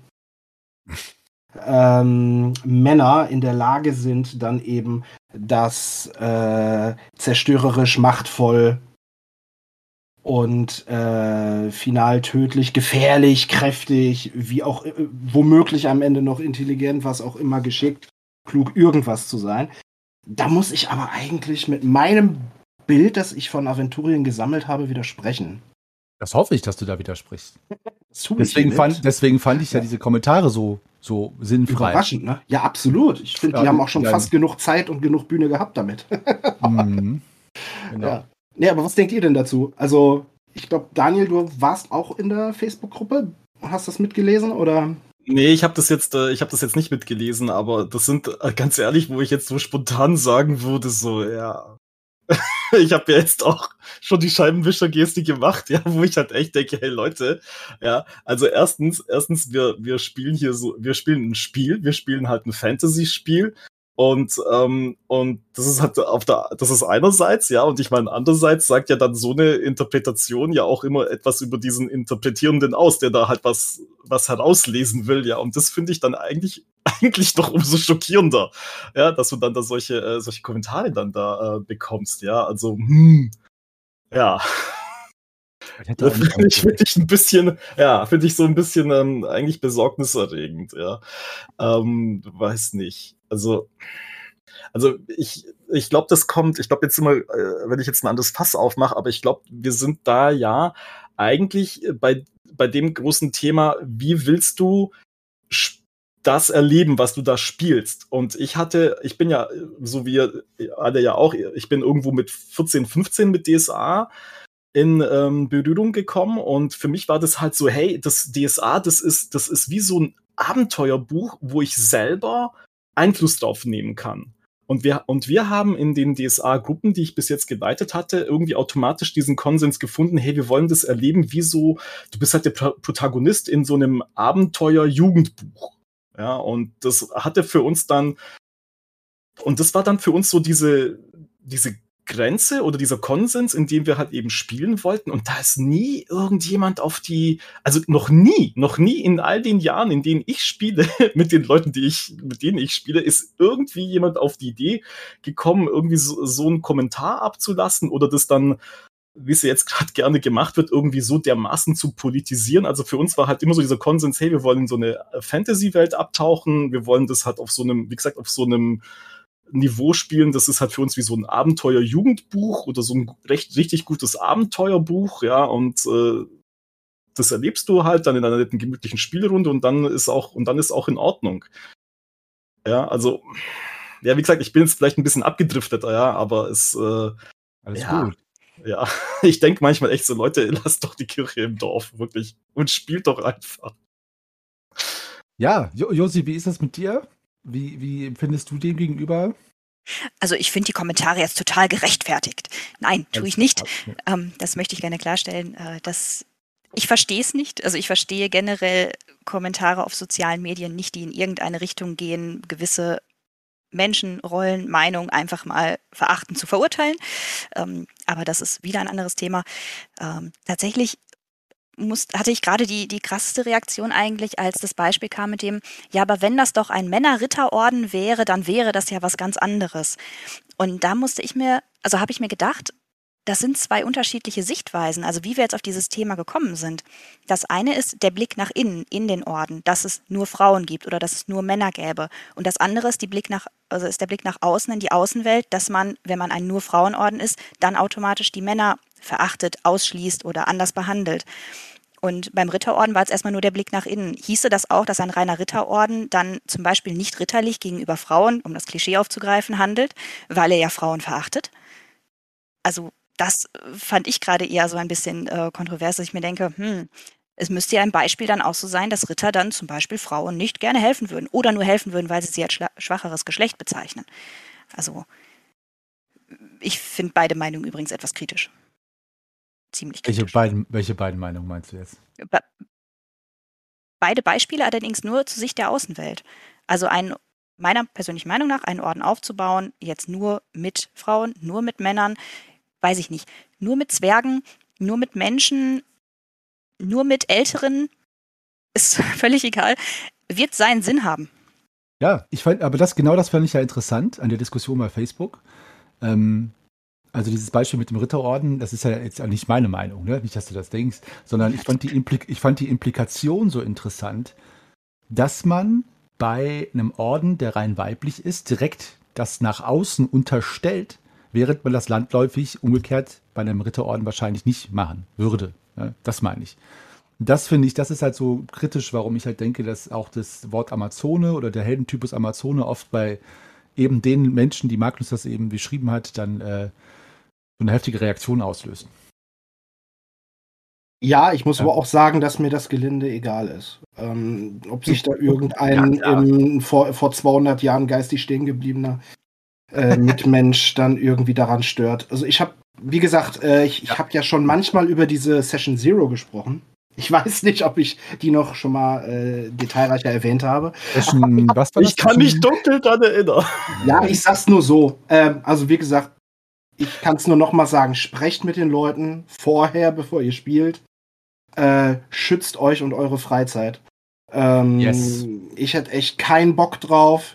ähm, Männer in der Lage sind, dann eben das äh, zerstörerisch, machtvoll und äh, final tödlich, gefährlich, kräftig, wie auch äh, womöglich am Ende noch intelligent, was auch immer geschickt, klug, irgendwas zu sein. Da muss ich aber eigentlich mit meinem Bild, das ich von Aventurien gesammelt habe, widersprechen. Das hoffe ich, dass du da widersprichst. deswegen, fand, deswegen fand ich ja, ja diese Kommentare so, so sinnfrei. Überraschend, ne? Ja, absolut. Ich finde, ja, die haben auch schon fast genug Zeit und genug Bühne gehabt damit. mhm. [LAUGHS] Genau. Nee, aber was denkt ihr denn dazu? Also, ich glaube, Daniel, du warst auch in der Facebook-Gruppe. Hast das mitgelesen oder? Nee, ich habe das jetzt, äh, ich habe das jetzt nicht mitgelesen, aber das sind äh, ganz ehrlich, wo ich jetzt so spontan sagen würde, so ja, [LAUGHS] ich habe ja jetzt auch schon die Scheibenwischer-Geste gemacht, ja, wo ich halt echt denke, hey Leute, ja, also erstens, erstens, wir, wir spielen hier so, wir spielen ein Spiel, wir spielen halt ein Fantasy-Spiel und, ähm, und das ist halt auf der, das ist einerseits, ja, und ich meine, andererseits sagt ja dann so eine Interpretation ja auch immer etwas über diesen Interpretierenden aus, der da halt was, was herauslesen will, ja. Und das finde ich dann eigentlich, [LAUGHS] eigentlich noch umso schockierender, ja, dass du dann da solche, äh, solche Kommentare dann da äh, bekommst, ja. Also, hm, ja. Das finde ich, find ich ein bisschen, ja, finde ich so ein bisschen ähm, eigentlich besorgniserregend, ja. Ähm, weiß nicht. Also, also ich, ich glaube, das kommt, ich glaube jetzt immer, äh, wenn ich jetzt ein anderes Fass aufmache, aber ich glaube, wir sind da ja eigentlich bei, bei dem großen Thema, wie willst du das erleben, was du da spielst. Und ich hatte, ich bin ja, so wie alle ja auch, ich bin irgendwo mit 14, 15 mit DSA in ähm, Berührung gekommen und für mich war das halt so, hey, das DSA, das ist, das ist wie so ein Abenteuerbuch, wo ich selber Einfluss drauf nehmen kann. Und wir, und wir haben in den DSA-Gruppen, die ich bis jetzt geleitet hatte, irgendwie automatisch diesen Konsens gefunden, hey, wir wollen das erleben, wie so, du bist halt der Protagonist in so einem Abenteuer-Jugendbuch. Ja, und das hatte für uns dann, und das war dann für uns so diese, diese Grenze oder dieser Konsens, in dem wir halt eben spielen wollten. Und da ist nie irgendjemand auf die, also noch nie, noch nie in all den Jahren, in denen ich spiele, [LAUGHS] mit den Leuten, die ich, mit denen ich spiele, ist irgendwie jemand auf die Idee gekommen, irgendwie so, so einen Kommentar abzulassen oder das dann wie es jetzt gerade gerne gemacht wird, irgendwie so dermaßen zu politisieren. Also für uns war halt immer so dieser Konsens, hey, wir wollen in so eine Fantasy-Welt abtauchen, wir wollen das halt auf so einem, wie gesagt, auf so einem Niveau spielen. Das ist halt für uns wie so ein Abenteuer-Jugendbuch oder so ein recht richtig gutes Abenteuerbuch, ja, und äh, das erlebst du halt dann in einer netten gemütlichen Spielrunde und dann ist auch und dann ist auch in Ordnung. Ja, also ja, wie gesagt, ich bin jetzt vielleicht ein bisschen abgedriftet, ja, aber es äh, alles ja, gut. Ja, [LAUGHS] ich denke manchmal echt so, Leute, [LAUGHS] lasst doch die Kirche im Dorf, wirklich. Und spielt doch einfach. Ja, Josi, wie ist das mit dir? Wie, wie empfindest du dem gegenüber? Also ich finde die Kommentare jetzt total gerechtfertigt. Nein, tue ich nicht. Ähm, das möchte ich gerne klarstellen. Äh, dass ich verstehe es nicht. Also ich verstehe generell Kommentare auf sozialen Medien nicht, die in irgendeine Richtung gehen, gewisse Menschen, Rollen, Meinungen einfach mal verachten zu verurteilen. Ähm, aber das ist wieder ein anderes Thema. Ähm, tatsächlich muss, hatte ich gerade die, die krasseste Reaktion eigentlich, als das Beispiel kam mit dem, ja, aber wenn das doch ein Männerritterorden wäre, dann wäre das ja was ganz anderes. Und da musste ich mir, also habe ich mir gedacht, das sind zwei unterschiedliche Sichtweisen, also wie wir jetzt auf dieses Thema gekommen sind. Das eine ist der Blick nach innen, in den Orden, dass es nur Frauen gibt oder dass es nur Männer gäbe. Und das andere ist, die Blick nach, also ist der Blick nach außen, in die Außenwelt, dass man, wenn man ein nur Frauenorden ist, dann automatisch die Männer verachtet, ausschließt oder anders behandelt. Und beim Ritterorden war es erstmal nur der Blick nach innen. Hieße das auch, dass ein reiner Ritterorden dann zum Beispiel nicht ritterlich gegenüber Frauen, um das Klischee aufzugreifen, handelt, weil er ja Frauen verachtet? Also das fand ich gerade eher so ein bisschen äh, kontrovers, dass ich mir denke, hm, es müsste ja ein Beispiel dann auch so sein, dass Ritter dann zum Beispiel Frauen nicht gerne helfen würden oder nur helfen würden, weil sie sie als schwacheres Geschlecht bezeichnen. Also ich finde beide Meinungen übrigens etwas kritisch ziemlich kritisch. Welche beiden, welche beiden Meinungen meinst du jetzt? Beide Beispiele allerdings nur zu Sicht der Außenwelt. Also ein, meiner persönlichen Meinung nach, einen Orden aufzubauen, jetzt nur mit Frauen, nur mit Männern, weiß ich nicht, nur mit Zwergen, nur mit Menschen, nur mit Älteren, ist [LAUGHS] völlig egal, wird seinen Sinn haben. Ja, ich fand, aber das genau das fand ich ja interessant an der Diskussion bei Facebook. Ähm, also dieses Beispiel mit dem Ritterorden, das ist ja jetzt nicht meine Meinung, ne? nicht, dass du das denkst, sondern ich fand, die ich fand die Implikation so interessant, dass man bei einem Orden, der rein weiblich ist, direkt das nach außen unterstellt, während man das landläufig umgekehrt bei einem Ritterorden wahrscheinlich nicht machen würde. Das meine ich. Das finde ich, das ist halt so kritisch, warum ich halt denke, dass auch das Wort Amazone oder der Heldentypus Amazone oft bei eben den Menschen, die Magnus das eben beschrieben hat, dann äh, so eine heftige Reaktion auslösen. Ja, ich muss ja. aber auch sagen, dass mir das Gelinde egal ist. Ähm, ob sich da [LAUGHS] irgendein ja, im, vor, vor 200 Jahren geistig stehen gebliebener äh, Mitmensch dann irgendwie daran stört. Also ich habe, wie gesagt, äh, ich, ich habe ja schon manchmal über diese Session Zero gesprochen. Ich weiß nicht, ob ich die noch schon mal äh, detailreicher erwähnt habe. Session, was war das? Ich kann mich dunkel daran erinnern. Ja, ich sag's nur so. Ähm, also wie gesagt, ich kann es nur noch mal sagen, sprecht mit den Leuten vorher, bevor ihr spielt. Äh, schützt euch und eure Freizeit. Ähm, yes. Ich hätte echt keinen Bock drauf,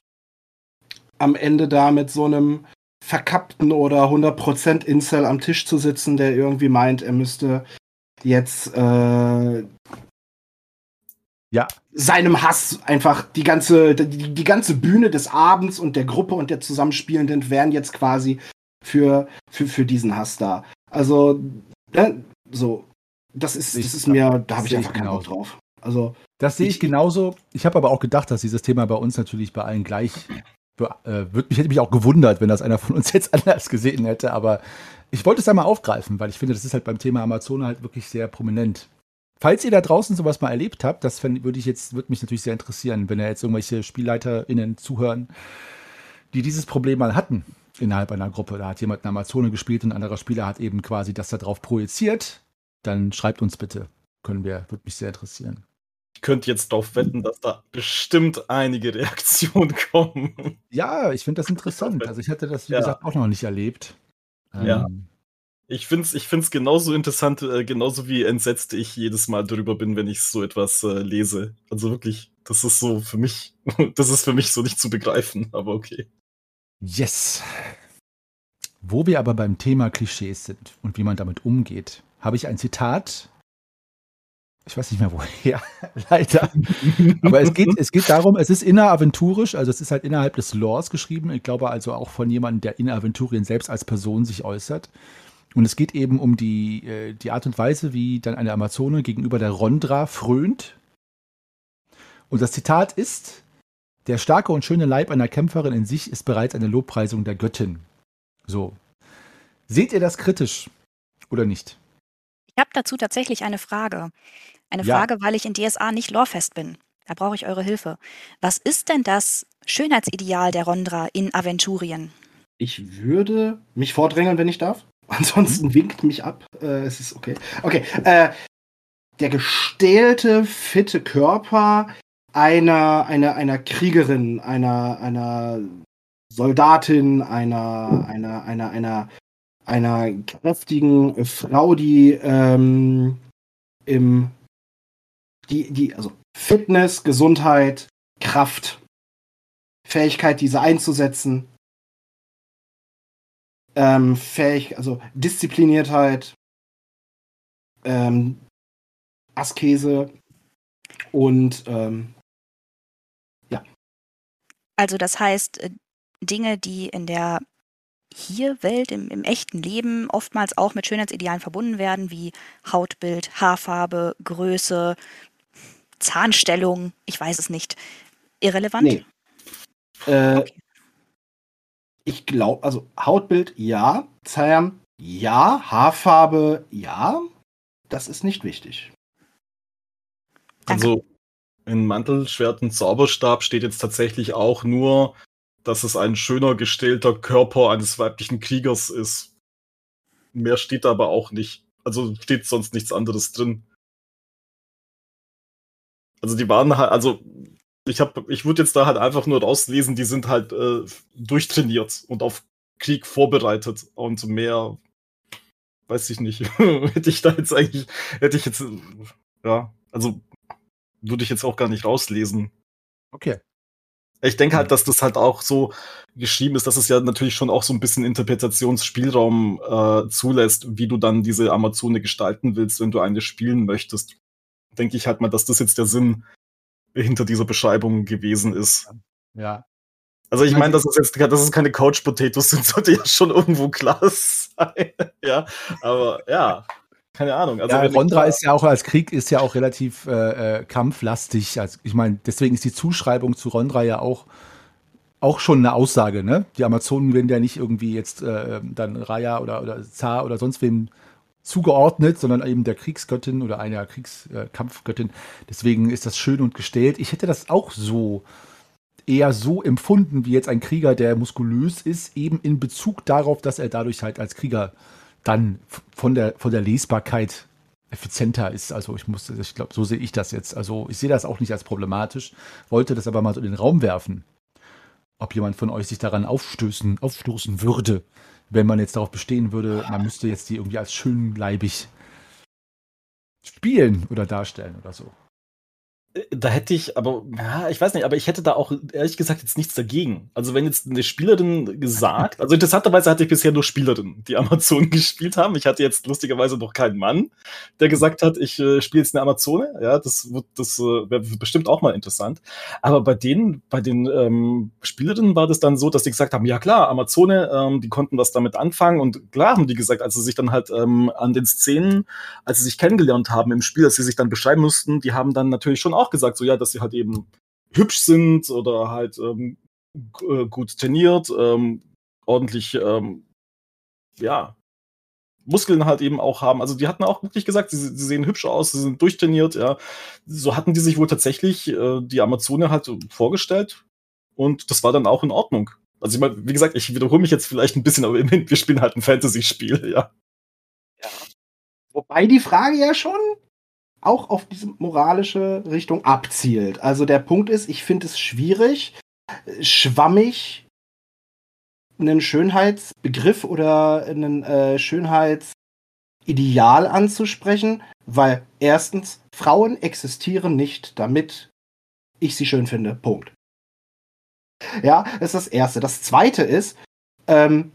am Ende da mit so einem verkappten oder 100% Incel am Tisch zu sitzen, der irgendwie meint, er müsste jetzt äh, ja. seinem Hass einfach die ganze, die, die ganze Bühne des Abends und der Gruppe und der Zusammenspielenden wären jetzt quasi für, für, für diesen Hass da. Also, ne, so, das ist, das ist mir, da habe ich einfach keinen Bock drauf. Also, das sehe ich, ich genauso. Ich habe aber auch gedacht, dass dieses Thema bei uns natürlich bei allen gleich äh, wird mich, hätte mich auch gewundert, wenn das einer von uns [LAUGHS] jetzt anders gesehen hätte, aber ich wollte es einmal aufgreifen, weil ich finde, das ist halt beim Thema Amazon halt wirklich sehr prominent. Falls ihr da draußen sowas mal erlebt habt, das würde ich jetzt, würde mich natürlich sehr interessieren, wenn da jetzt irgendwelche SpielleiterInnen zuhören, die dieses Problem mal hatten innerhalb einer Gruppe. Da hat jemand eine Amazone gespielt und ein anderer Spieler hat eben quasi das da drauf projiziert. Dann schreibt uns bitte. Können wir, würde mich sehr interessieren. Ich könnte jetzt darauf wetten, dass da bestimmt einige Reaktionen [LAUGHS] kommen. Ja, ich finde das interessant. Also ich hatte das, wie ja. gesagt, auch noch nicht erlebt. Ja. Ähm, ich finde es ich find's genauso interessant, äh, genauso wie entsetzt ich jedes Mal darüber bin, wenn ich so etwas äh, lese. Also wirklich, das ist so für mich, [LAUGHS] das ist für mich so nicht zu begreifen, [LAUGHS] aber okay. Yes. Wo wir aber beim Thema Klischees sind und wie man damit umgeht, habe ich ein Zitat. Ich weiß nicht mehr woher, [LAUGHS] leider. Aber es geht, es geht darum, es ist inneraventurisch, also es ist halt innerhalb des Lores geschrieben. Ich glaube also auch von jemandem, der in Aventurien selbst als Person sich äußert. Und es geht eben um die, äh, die Art und Weise, wie dann eine Amazone gegenüber der Rondra frönt. Und das Zitat ist, der starke und schöne Leib einer Kämpferin in sich ist bereits eine Lobpreisung der Göttin. So. Seht ihr das kritisch oder nicht? Ich habe dazu tatsächlich eine Frage. Eine ja. Frage, weil ich in DSA nicht lorfest bin. Da brauche ich eure Hilfe. Was ist denn das Schönheitsideal der Rondra in Aventurien? Ich würde mich vordrängeln, wenn ich darf. [LAUGHS] Ansonsten winkt mich ab. Äh, es ist okay. Okay. Äh, der gestählte, fitte Körper einer, einer, einer Kriegerin, einer, einer Soldatin, einer, einer, einer, einer, einer kräftigen Frau, die ähm, im, die, die, also Fitness, Gesundheit, Kraft, Fähigkeit, diese einzusetzen, ähm, fähig, also Diszipliniertheit, ähm, Askese und ähm, also das heißt, äh, Dinge, die in der hier Welt, im, im echten Leben oftmals auch mit Schönheitsidealen verbunden werden, wie Hautbild, Haarfarbe, Größe, Zahnstellung, ich weiß es nicht. Irrelevant? Nee. Äh, okay. Ich glaube, also Hautbild ja, Zahn ja, Haarfarbe ja, das ist nicht wichtig. Danke. Also in Mantel, Schwert und Zauberstab steht jetzt tatsächlich auch nur, dass es ein schöner gestählter Körper eines weiblichen Kriegers ist. Mehr steht da aber auch nicht. Also steht sonst nichts anderes drin. Also die waren halt, also ich habe, ich würde jetzt da halt einfach nur rauslesen, die sind halt äh, durchtrainiert und auf Krieg vorbereitet und mehr, weiß ich nicht, [LAUGHS] hätte ich da jetzt eigentlich, hätte ich jetzt, ja, also würde ich jetzt auch gar nicht rauslesen. Okay. Ich denke halt, dass das halt auch so geschrieben ist, dass es ja natürlich schon auch so ein bisschen Interpretationsspielraum äh, zulässt, wie du dann diese Amazone gestalten willst, wenn du eine spielen möchtest. Denke ich halt mal, dass das jetzt der Sinn hinter dieser Beschreibung gewesen ist. Ja. Also ich meine, dass es jetzt, dass es keine Couch Potatoes sind, [LAUGHS] sollte ja schon irgendwo klar sein. [LAUGHS] ja, aber ja, keine Ahnung. Also ja, Rondra ist ja auch als Krieg ist ja auch relativ äh, äh, kampflastig. Also ich meine, deswegen ist die Zuschreibung zu Rondra ja auch auch schon eine Aussage. Ne? Die Amazonen werden ja nicht irgendwie jetzt äh, dann Raya oder oder Zar oder sonst wem zugeordnet, sondern eben der Kriegsgöttin oder einer Kriegskampfgöttin. Äh, deswegen ist das schön und gestellt. Ich hätte das auch so eher so empfunden wie jetzt ein Krieger, der muskulös ist, eben in Bezug darauf, dass er dadurch halt als Krieger dann von der, von der Lesbarkeit effizienter ist. Also ich muss, ich glaube, so sehe ich das jetzt. Also ich sehe das auch nicht als problematisch, wollte das aber mal so in den Raum werfen. Ob jemand von euch sich daran aufstößen, aufstoßen würde, wenn man jetzt darauf bestehen würde, man müsste jetzt die irgendwie als schönleibig spielen oder darstellen oder so. Da hätte ich, aber, ja, ich weiß nicht, aber ich hätte da auch ehrlich gesagt jetzt nichts dagegen. Also, wenn jetzt eine Spielerin gesagt, also interessanterweise hatte ich bisher nur Spielerinnen, die Amazon [LAUGHS] gespielt haben. Ich hatte jetzt lustigerweise noch keinen Mann, der gesagt hat, ich äh, spiele jetzt eine Amazone. Ja, das wird, das äh, wäre bestimmt auch mal interessant. Aber bei denen, bei den ähm, Spielerinnen war das dann so, dass die gesagt haben, ja klar, Amazone, ähm, die konnten was damit anfangen und klar haben die gesagt, als sie sich dann halt ähm, an den Szenen, als sie sich kennengelernt haben im Spiel, als sie sich dann beschreiben mussten, die haben dann natürlich schon auch auch gesagt, so ja, dass sie halt eben hübsch sind oder halt ähm, äh, gut trainiert, ähm, ordentlich, ähm, ja, Muskeln halt eben auch haben. Also die hatten auch wirklich gesagt, sie, sie, sehen hübsch aus, sie sind durchtrainiert, ja. So hatten die sich wohl tatsächlich äh, die Amazone halt vorgestellt und das war dann auch in Ordnung. Also ich meine, wie gesagt, ich wiederhole mich jetzt vielleicht ein bisschen, aber wir spielen halt ein Fantasy-Spiel, ja. Ja. Wobei die Frage ja schon auch auf diese moralische Richtung abzielt. Also der Punkt ist, ich finde es schwierig, schwammig einen Schönheitsbegriff oder einen äh, Schönheitsideal anzusprechen, weil erstens, Frauen existieren nicht, damit ich sie schön finde. Punkt. Ja, das ist das Erste. Das Zweite ist, ähm,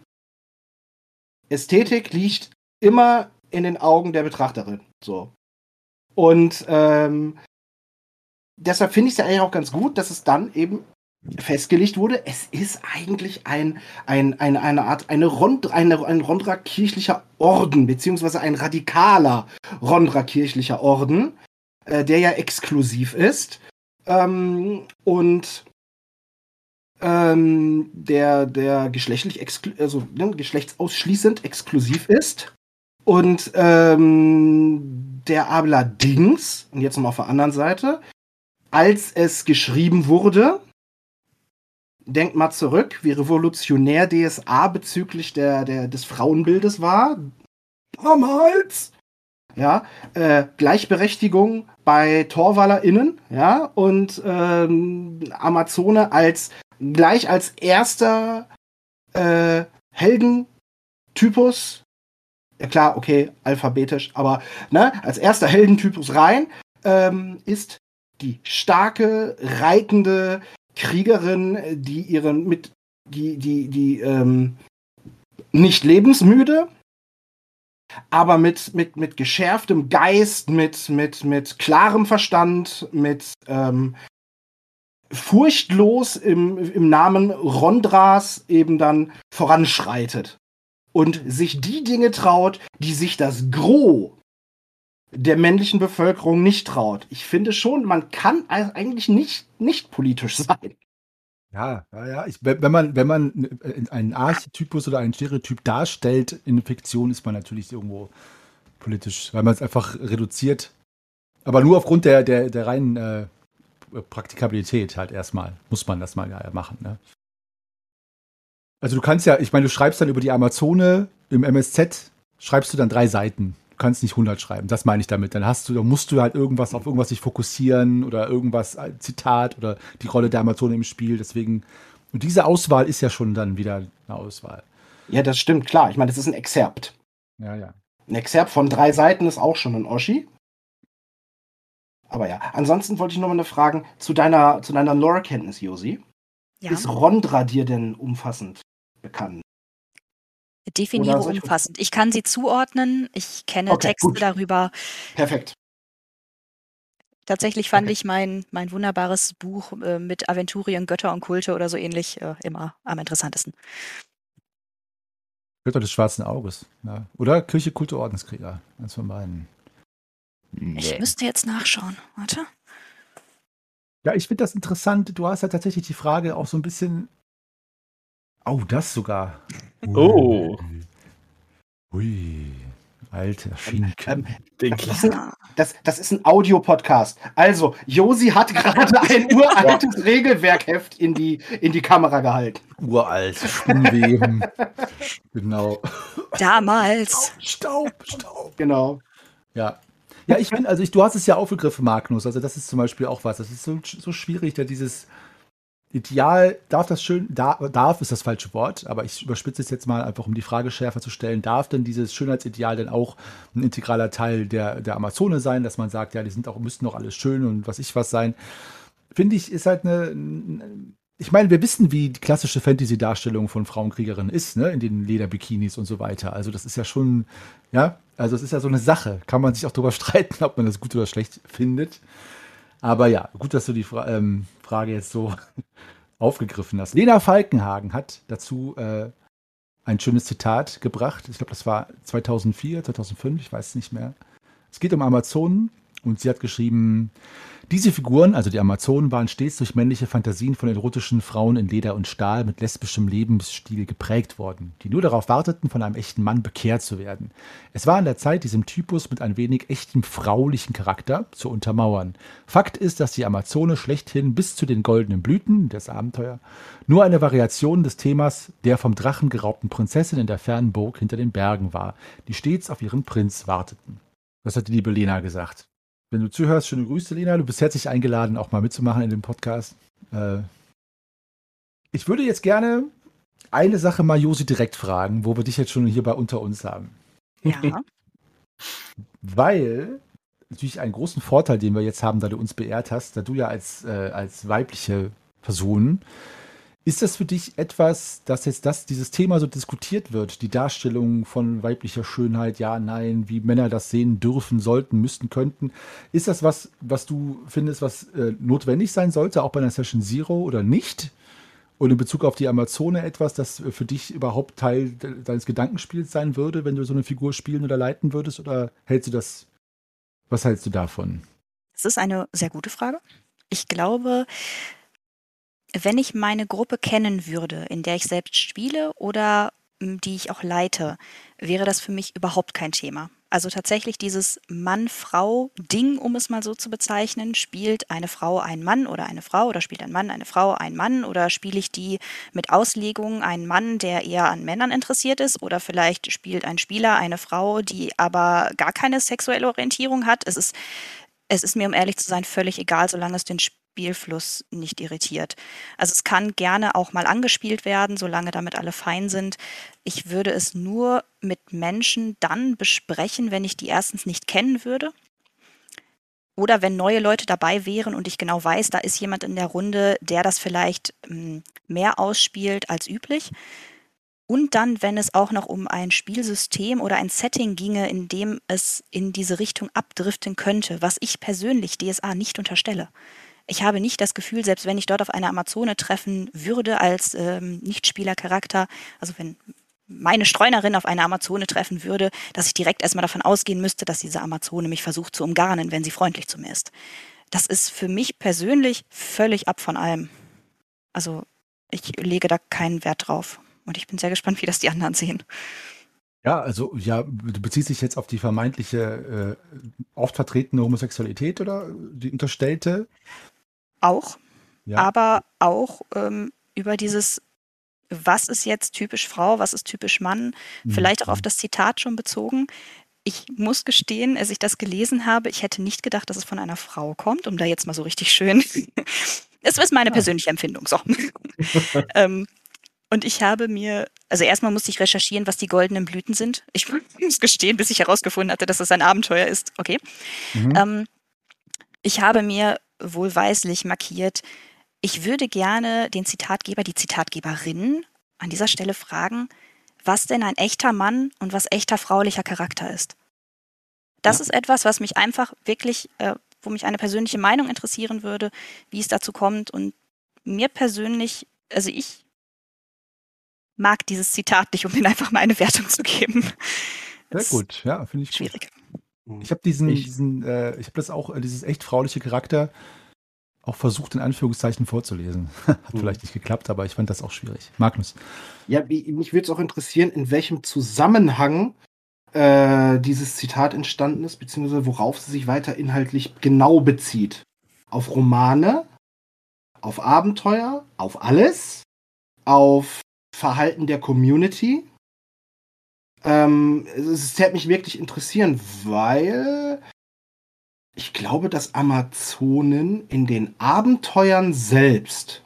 Ästhetik liegt immer in den Augen der Betrachterin. So. Und ähm, deshalb finde ich es ja eigentlich auch ganz gut, dass es dann eben festgelegt wurde, es ist eigentlich ein, ein, ein, eine Art, eine Rond, eine, ein Rondra kirchlicher Orden, beziehungsweise ein radikaler Rondra kirchlicher Orden, äh, der ja exklusiv ist. Ähm, und ähm, der, der geschlechtlich, also ne, geschlechtsausschließend exklusiv ist. Und ähm, der allerdings, und jetzt nochmal auf der anderen Seite, als es geschrieben wurde, denkt mal zurück, wie revolutionär DSA bezüglich der, der, des Frauenbildes war. Damals! Ja, äh, Gleichberechtigung bei TorwallerInnen, ja, und ähm, Amazone als gleich als erster äh, Heldentypus ja klar, okay, alphabetisch, aber ne, als erster Heldentypus rein ähm, ist die starke, reitende Kriegerin, die ihren mit, die, die, die, ähm, nicht lebensmüde, aber mit, mit, mit geschärftem Geist, mit, mit, mit klarem Verstand, mit ähm, furchtlos im, im Namen Rondras eben dann voranschreitet und sich die Dinge traut, die sich das Gros der männlichen Bevölkerung nicht traut. Ich finde schon, man kann eigentlich nicht, nicht politisch sein. Ja, ja, ja. Ich, wenn man, wenn man einen Archetypus oder einen Stereotyp darstellt in Fiktion, ist man natürlich irgendwo politisch, weil man es einfach reduziert. Aber nur aufgrund der, der, der reinen äh, Praktikabilität halt erstmal muss man das mal ja machen. Ne? Also du kannst ja, ich meine, du schreibst dann über die Amazone im MSZ, schreibst du dann drei Seiten. Du kannst nicht 100 schreiben, das meine ich damit. Dann hast du, dann musst du halt irgendwas auf irgendwas sich fokussieren oder irgendwas, ein Zitat oder die Rolle der Amazone im Spiel. Deswegen, und diese Auswahl ist ja schon dann wieder eine Auswahl. Ja, das stimmt, klar. Ich meine, das ist ein Exerpt. Ja, ja. Ein Exerpt von drei Seiten ist auch schon ein Oschi. Aber ja, ansonsten wollte ich noch mal eine Frage zu deiner, zu deiner Lore-Kenntnis, Josi. Ja, Ist Rondra dir denn umfassend bekannt? definiere umfassend. Ich kann sie zuordnen. Ich kenne Okay, Texte gut. darüber. Perfekt. Tatsächlich fand Okay. ich mein, mein wunderbares Buch äh, mit Aventurien, Götter und Kulte oder so ähnlich äh, immer am interessantesten. Götter des schwarzen Auges. Ja. Oder Kirche, Kulte, Ordenskrieger. Eins von beiden. Ich müsste jetzt nachschauen. Warte. Ja, ich finde das interessant. Du hast ja tatsächlich die Frage auch so ein bisschen. Oh, das sogar. Oh. Ui. Alter Schinken. Ähm, Den das, ist das, das ist ein Audiopodcast. Also, Josi hat gerade ein [LAUGHS] uraltes Regelwerkheft in die, in die Kamera gehalten. Uralt. Spinnweben. genau. Damals. Staub, Staub. Genau. Ja. Ja, ich finde, also ich, du hast es ja aufgegriffen, Magnus. Also das ist zum Beispiel auch was. Das ist so, so schwierig, da dieses Ideal, darf das schön, da, darf ist das falsche Wort, aber ich überspitze es jetzt mal einfach, um die Frage schärfer zu stellen, darf denn dieses Schönheitsideal denn auch ein integraler Teil der, der Amazone sein, dass man sagt, ja, die sind auch, müssten doch alles schön und was ich was sein. Finde ich, ist halt eine, ich meine, wir wissen, wie die klassische Fantasy-Darstellung von Frauenkriegerinnen ist, ne, in den Lederbikinis und so weiter. Also das ist ja schon, ja, also es ist ja so eine Sache. Kann man sich auch darüber [LAUGHS] streiten, ob man das gut oder schlecht findet. Aber ja, gut, dass du die Fra ähm, Frage jetzt so [LAUGHS] aufgegriffen hast. Lena Falkenhagen hat dazu äh, ein schönes Zitat gebracht. Ich glaube, das war 2004, 2005, ich weiß es nicht mehr. Es geht um Amazonen und sie hat geschrieben, diese Figuren, also die Amazonen, waren stets durch männliche Fantasien von erotischen Frauen in Leder und Stahl mit lesbischem Lebensstil geprägt worden, die nur darauf warteten, von einem echten Mann bekehrt zu werden. Es war an der Zeit, diesem Typus mit ein wenig echtem fraulichen Charakter zu untermauern. Fakt ist, dass die Amazone schlechthin bis zu den goldenen Blüten, das Abenteuer, nur eine Variation des Themas der vom Drachen geraubten Prinzessin in der fernen Burg hinter den Bergen war, die stets auf ihren Prinz warteten. Das hat die liebe Lena gesagt. Wenn du zuhörst, schöne Grüße, Lena. Du bist herzlich eingeladen, auch mal mitzumachen in dem Podcast. Äh, ich würde jetzt gerne eine Sache mal Josi direkt fragen, wo wir dich jetzt schon hier bei unter uns haben. Ja. [LAUGHS] Weil natürlich einen großen Vorteil, den wir jetzt haben, da du uns beehrt hast, da du ja als, äh, als weibliche Person, ist das für dich etwas, dass jetzt das, dieses Thema so diskutiert wird, die Darstellung von weiblicher Schönheit, ja, nein, wie Männer das sehen dürfen, sollten, müssten, könnten? Ist das was, was du findest, was äh, notwendig sein sollte, auch bei einer Session Zero oder nicht? Und in Bezug auf die Amazone etwas, das für dich überhaupt Teil de deines Gedankenspiels sein würde, wenn du so eine Figur spielen oder leiten würdest? Oder hältst du das, was hältst du davon? Das ist eine sehr gute Frage. Ich glaube, wenn ich meine Gruppe kennen würde, in der ich selbst spiele oder m, die ich auch leite, wäre das für mich überhaupt kein Thema. Also tatsächlich dieses Mann-Frau-Ding, um es mal so zu bezeichnen, spielt eine Frau ein Mann oder eine Frau oder spielt ein Mann eine Frau ein Mann oder spiele ich die mit Auslegung einen Mann, der eher an Männern interessiert ist oder vielleicht spielt ein Spieler eine Frau, die aber gar keine sexuelle Orientierung hat. Es ist es ist mir, um ehrlich zu sein, völlig egal, solange es den Spielfluss nicht irritiert. Also es kann gerne auch mal angespielt werden, solange damit alle fein sind. Ich würde es nur mit Menschen dann besprechen, wenn ich die erstens nicht kennen würde. Oder wenn neue Leute dabei wären und ich genau weiß, da ist jemand in der Runde, der das vielleicht ähm, mehr ausspielt als üblich. Und dann, wenn es auch noch um ein Spielsystem oder ein Setting ginge, in dem es in diese Richtung abdriften könnte, was ich persönlich DSA nicht unterstelle. Ich habe nicht das Gefühl, selbst wenn ich dort auf eine Amazone treffen würde als ähm, Nichtspielercharakter, also wenn meine Streunerin auf eine Amazone treffen würde, dass ich direkt erstmal davon ausgehen müsste, dass diese Amazone mich versucht zu umgarnen, wenn sie freundlich zu mir ist. Das ist für mich persönlich völlig ab von allem. Also ich lege da keinen Wert drauf. Und ich bin sehr gespannt, wie das die anderen sehen. Ja, also ja, du beziehst dich jetzt auf die vermeintliche, äh, oft vertretene Homosexualität oder die unterstellte? Auch, Ja. aber auch ähm, über dieses, was ist jetzt typisch Frau, was ist typisch Mann, vielleicht auch auf das Zitat schon bezogen. Ich muss gestehen, als ich das gelesen habe, ich hätte nicht gedacht, dass es von einer Frau kommt, um da jetzt mal so richtig schön. [LAUGHS] Es ist meine persönliche Empfindung. So. [LAUGHS] ähm, und ich habe mir, also erstmal musste ich recherchieren, was die goldenen Blüten sind. Ich [LAUGHS] muss gestehen, bis ich herausgefunden hatte, dass das ein Abenteuer ist. Okay. Mhm. Ähm, ich habe mir wohlweislich markiert, ich würde gerne den Zitatgeber, die Zitatgeberin an dieser Stelle fragen, was denn ein echter Mann und was echter fraulicher Charakter ist. Das ja. ist etwas, was mich einfach wirklich, äh, wo mich eine persönliche Meinung interessieren würde, wie es dazu kommt. Und mir persönlich, also ich mag dieses Zitat nicht, um [LAUGHS] ihnen einfach mal eine Wertung zu geben. Sehr gut, ja, finde ich schwierig. Gut. Ich habe diesen, ich, diesen äh, ich habe das auch, äh, dieses echt frauliche Charakter auch versucht, in Anführungszeichen vorzulesen. [LAUGHS] Hat mhm. vielleicht nicht geklappt, aber ich fand das auch schwierig. Magnus. Ja, mich würde es auch interessieren, in welchem Zusammenhang äh, dieses Zitat entstanden ist, beziehungsweise worauf sie sich weiter inhaltlich genau bezieht. Auf Romane, auf Abenteuer, auf alles, auf Verhalten der Community. Ähm, es hätte mich wirklich interessieren, weil ich glaube, dass Amazonen in den Abenteuern selbst.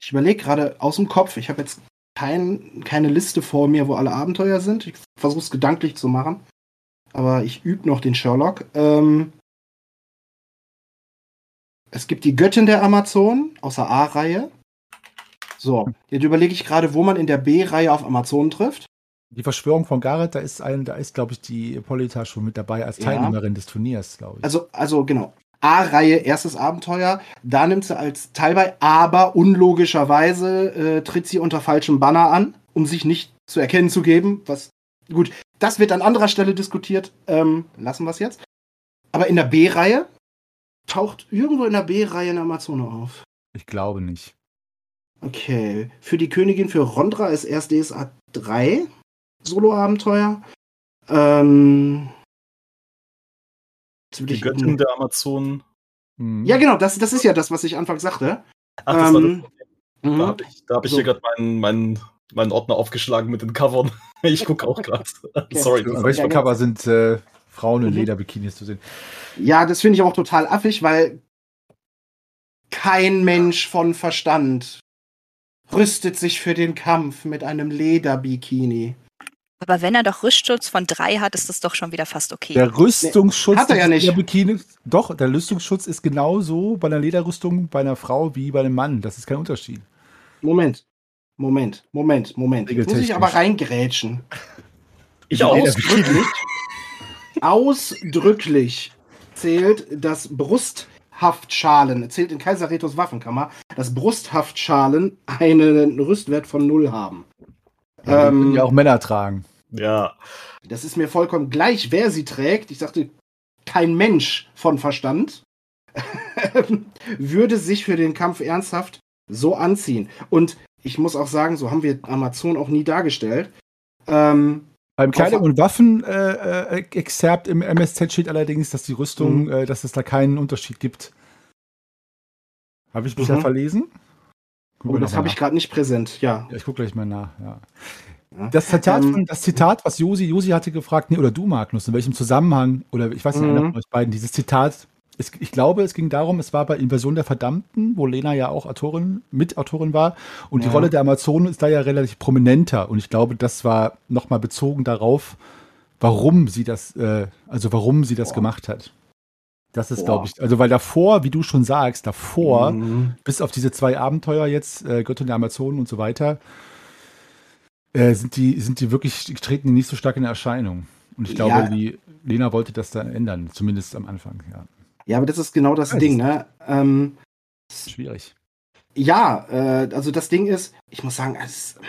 Ich überlege gerade aus dem Kopf, ich habe jetzt kein, keine Liste vor mir, wo alle Abenteuer sind. Ich versuche es gedanklich zu machen. Aber ich übe noch den Sherlock. Ähm, es gibt die Göttin der Amazonen aus der A-Reihe. So, jetzt überlege ich gerade, wo man in der B-Reihe auf Amazonen trifft. Die Verschwörung von Gareth, da ist ein, da ist, glaube ich, die Polita schon mit dabei als Teilnehmerin ja. des Turniers, glaube ich. Also, also genau. A-Reihe, erstes Abenteuer. Da nimmt sie als Teil bei, aber unlogischerweise äh, tritt sie unter falschem Banner an, um sich nicht zu erkennen zu geben. Was gut, das wird an anderer Stelle diskutiert. Ähm, lassen wir es jetzt. Aber in der B-Reihe taucht irgendwo in der B-Reihe eine Amazone auf. Ich glaube nicht. Okay. Für die Königin für Rondra ist erst DSA 3 Solo-Abenteuer. Ähm, die Göttin der Amazonen. Mhm. Ja, genau, das, das ist ja das, was ich anfangs sagte. Ach, das ähm, war das. Da habe ich, hab ich so. hier gerade meinen, meinen, meinen Ordner aufgeschlagen mit den Covern. [LAUGHS] Ich gucke auch gerade. Okay. [LAUGHS] Sorry. Welche Cover sind äh, Frauen in mhm. Lederbikinis zu sehen? Ja, das finde ich auch total affig, weil kein Mensch von Verstand rüstet sich für den Kampf mit einem Lederbikini. Aber wenn er doch Rüstschutz von drei hat, ist das doch schon wieder fast okay. Der Rüstungsschutz nee, hat er ja nicht. Der Bikini, doch, der Rüstungsschutz ist genauso bei einer Lederrüstung bei einer Frau wie bei einem Mann. Das ist kein Unterschied. Moment. Moment, Moment, Moment. Jetzt muss ich aber reingrätschen. Ich auch. Ausdrücklich, [LAUGHS] ausdrücklich zählt das Brusthaftschalen, zählt in Kaiser Retos Waffenkammer, dass Brusthaftschalen einen Rüstwert von null haben. Ja, ähm, ja auch Männer tragen. Ja. Das ist mir vollkommen gleich, wer sie trägt. Ich sagte, kein Mensch von Verstand [LAUGHS] würde sich für den Kampf ernsthaft so anziehen. Und ich muss auch sagen, so haben wir Amazon auch nie dargestellt. Ähm, beim Kleidung- und Waffen-Exzerpt äh, äh, im MSZ steht allerdings, dass die Rüstung, mhm. äh, dass es da keinen Unterschied gibt. Habe ich mich mhm. da verlesen? oh, das habe ich gerade nicht präsent, ja. ja ich gucke gleich mal nach, ja. Das Zitat, ähm, das Zitat, was Josi, Josi hatte gefragt, nee, oder du, Magnus, in welchem Zusammenhang, oder ich weiß nicht, einer mhm. von euch beiden, dieses Zitat, es, ich glaube, es ging darum, es war bei Invasion der Verdammten, wo Lena ja auch Autorin, Mitautorin war, und ja. die Rolle der Amazonen ist da ja relativ prominenter, und ich glaube, das war nochmal bezogen darauf, warum sie das, äh, also warum sie das Boah. gemacht hat. Das ist, glaube ich, also weil davor, wie du schon sagst, davor, mhm. bis auf diese zwei Abenteuer jetzt, äh, Göttin der Amazonen und so weiter, äh, sind, die, sind die wirklich, treten die nicht so stark in Erscheinung. Und ich glaube, ja. die Lena wollte das dann ändern, zumindest am Anfang, ja. Ja, aber das ist genau das Ding, ne? Ähm, schwierig. Ja, äh, also das Ding ist, ich muss sagen, es,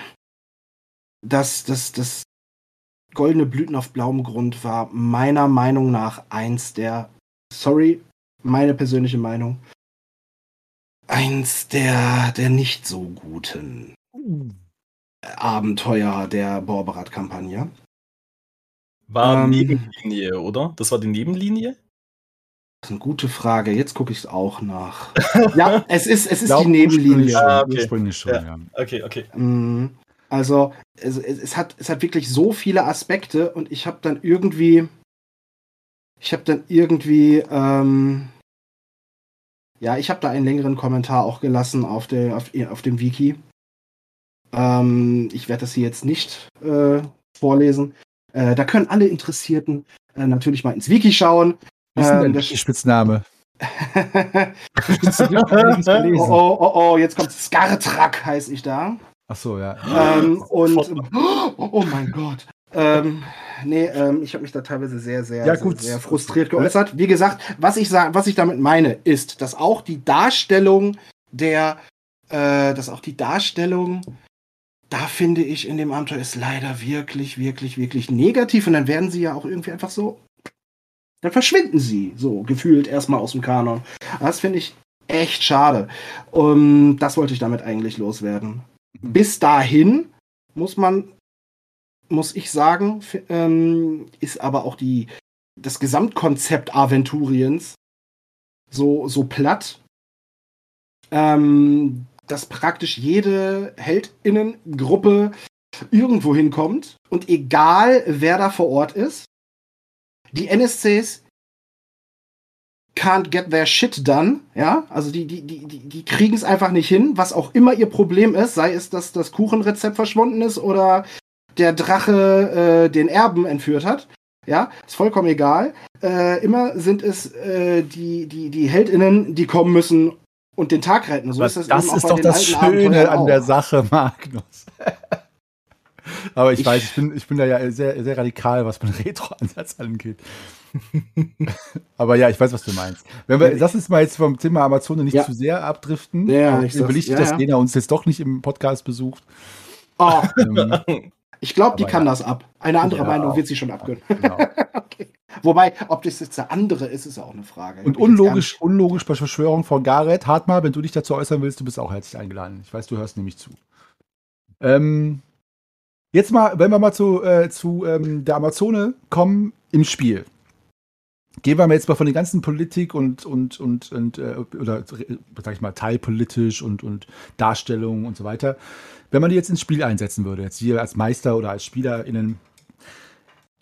das, das, das Goldene Blüten auf blauem Grund war meiner Meinung nach eins der sorry, meine persönliche Meinung, eins der, der nicht so guten Abenteuer der Borberat-Kampagne. War ähm, Nebenlinie, oder? Das war die Nebenlinie? Das ist eine gute Frage. Jetzt gucke ich es auch nach. [LAUGHS] ja, es ist, es ist die Nebenlinie. Ah, okay. Schon, ja. Ja. okay, okay. Mm, also, es, es, hat, es hat wirklich so viele Aspekte und ich habe dann irgendwie ich habe dann irgendwie, ähm, ja, ich habe da einen längeren Kommentar auch gelassen auf, der, auf, auf dem Wiki. Ähm, ich werde das hier jetzt nicht äh, vorlesen. Äh, da können alle Interessierten äh, natürlich mal ins Wiki schauen. Wie ist denn ähm, der Spitzname? oh, oh, oh, oh, jetzt kommt Skartrak, heiße ich da. Ach so, ja. Ähm, und oh, oh mein Gott. Ähm, nee, ähm, ich habe mich da teilweise sehr, sehr, Ja, sehr, gut. sehr frustriert geäußert. Wie gesagt, was ich, was ich damit meine, ist, dass auch die Darstellung der, äh, dass auch die Darstellung, da finde ich in dem Abenteuer ist leider wirklich, wirklich, wirklich negativ. Und dann werden sie ja auch irgendwie einfach so, dann verschwinden sie so gefühlt erstmal aus dem Kanon. Das finde ich echt schade. Um, das wollte ich damit eigentlich loswerden. Bis dahin muss man muss ich sagen, ähm, ist aber auch die, das Gesamtkonzept Aventuriens so, so platt, ähm, dass praktisch jede Heldinnengruppe irgendwo hinkommt und egal wer da vor Ort ist, die NSCs can't get their shit done, ja, also die, die, die, die, kriegen es einfach nicht hin, was auch immer ihr Problem ist, sei es, dass das Kuchenrezept verschwunden ist oder der Drache äh, den Erben entführt hat. Ja, ist vollkommen egal. Äh, immer sind es äh, die, die, die HeldInnen, die kommen müssen und den Tag retten. So ist das, das ist doch das Schöne an der Sache, Magnus. [LAUGHS] Aber ich, Ich- weiß, ich bin, ich bin da ja sehr, sehr radikal, was meinen Retro-Ansatz angeht. [LAUGHS] Aber ja, ich weiß, was du meinst. Wenn wir, lass uns mal jetzt vom Thema Amazon nicht Ja. zu sehr abdriften. Ja, ich will ich, ja, dass ja. Lena uns jetzt doch nicht im Podcast besucht. Oh, [LAUGHS] ich glaube, die kann ja. das ab. Eine andere Meinung wird sie schon abkönnen. genau. okay. Wobei, ob das jetzt der andere ist, ist auch eine Frage. Und unlogisch, unlogisch bei Verschwörung von Gareth. Hartmar, wenn du dich dazu äußern willst, du bist auch herzlich eingeladen. Ich weiß, du hörst nämlich zu. Ähm, jetzt mal, wenn wir mal zu, äh, zu ähm, der Amazone kommen im Spiel. Gehen wir mal jetzt mal von den ganzen Politik und, und, und, und äh, oder sag ich mal, teilpolitisch und, und Darstellung und so weiter. Wenn man die jetzt ins Spiel einsetzen würde, jetzt hier als Meister oder als SpielerInnen,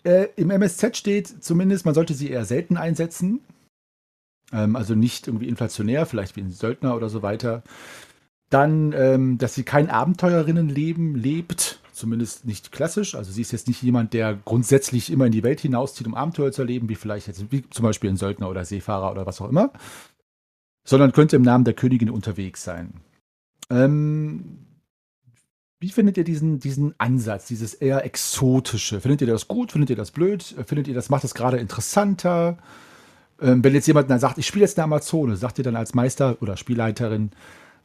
äh, Im MSZ steht zumindest, man sollte sie eher selten einsetzen. Ähm, also nicht irgendwie inflationär, vielleicht wie ein Söldner oder so weiter. Dann, ähm, dass sie kein Abenteuerinnenleben lebt, zumindest nicht klassisch. Also sie ist jetzt nicht jemand, der grundsätzlich immer in die Welt hinauszieht, um Abenteuer zu erleben, wie vielleicht jetzt wie zum Beispiel ein Söldner oder Seefahrer oder was auch immer. Sondern könnte im Namen der Königin unterwegs sein. Ähm, wie findet ihr diesen, diesen Ansatz, dieses eher exotische? Findet ihr das gut? Findet ihr das blöd? Findet ihr das, macht das gerade interessanter? Ähm, wenn jetzt jemand dann sagt, ich spiele jetzt eine Amazone, sagt ihr dann als Meister oder Spielleiterin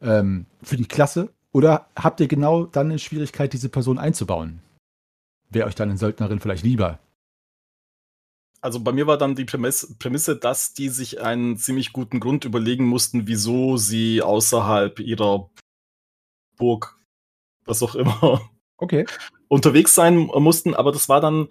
ähm, für die Klasse? Oder habt ihr genau dann eine Schwierigkeit, diese Person einzubauen? Wäre euch dann eine Söldnerin vielleicht lieber? Also bei mir war dann die Prämisse, Prämisse, dass die sich einen ziemlich guten Grund überlegen mussten, wieso sie außerhalb ihrer Burg, was auch immer, Okay. unterwegs sein mussten. Aber das war dann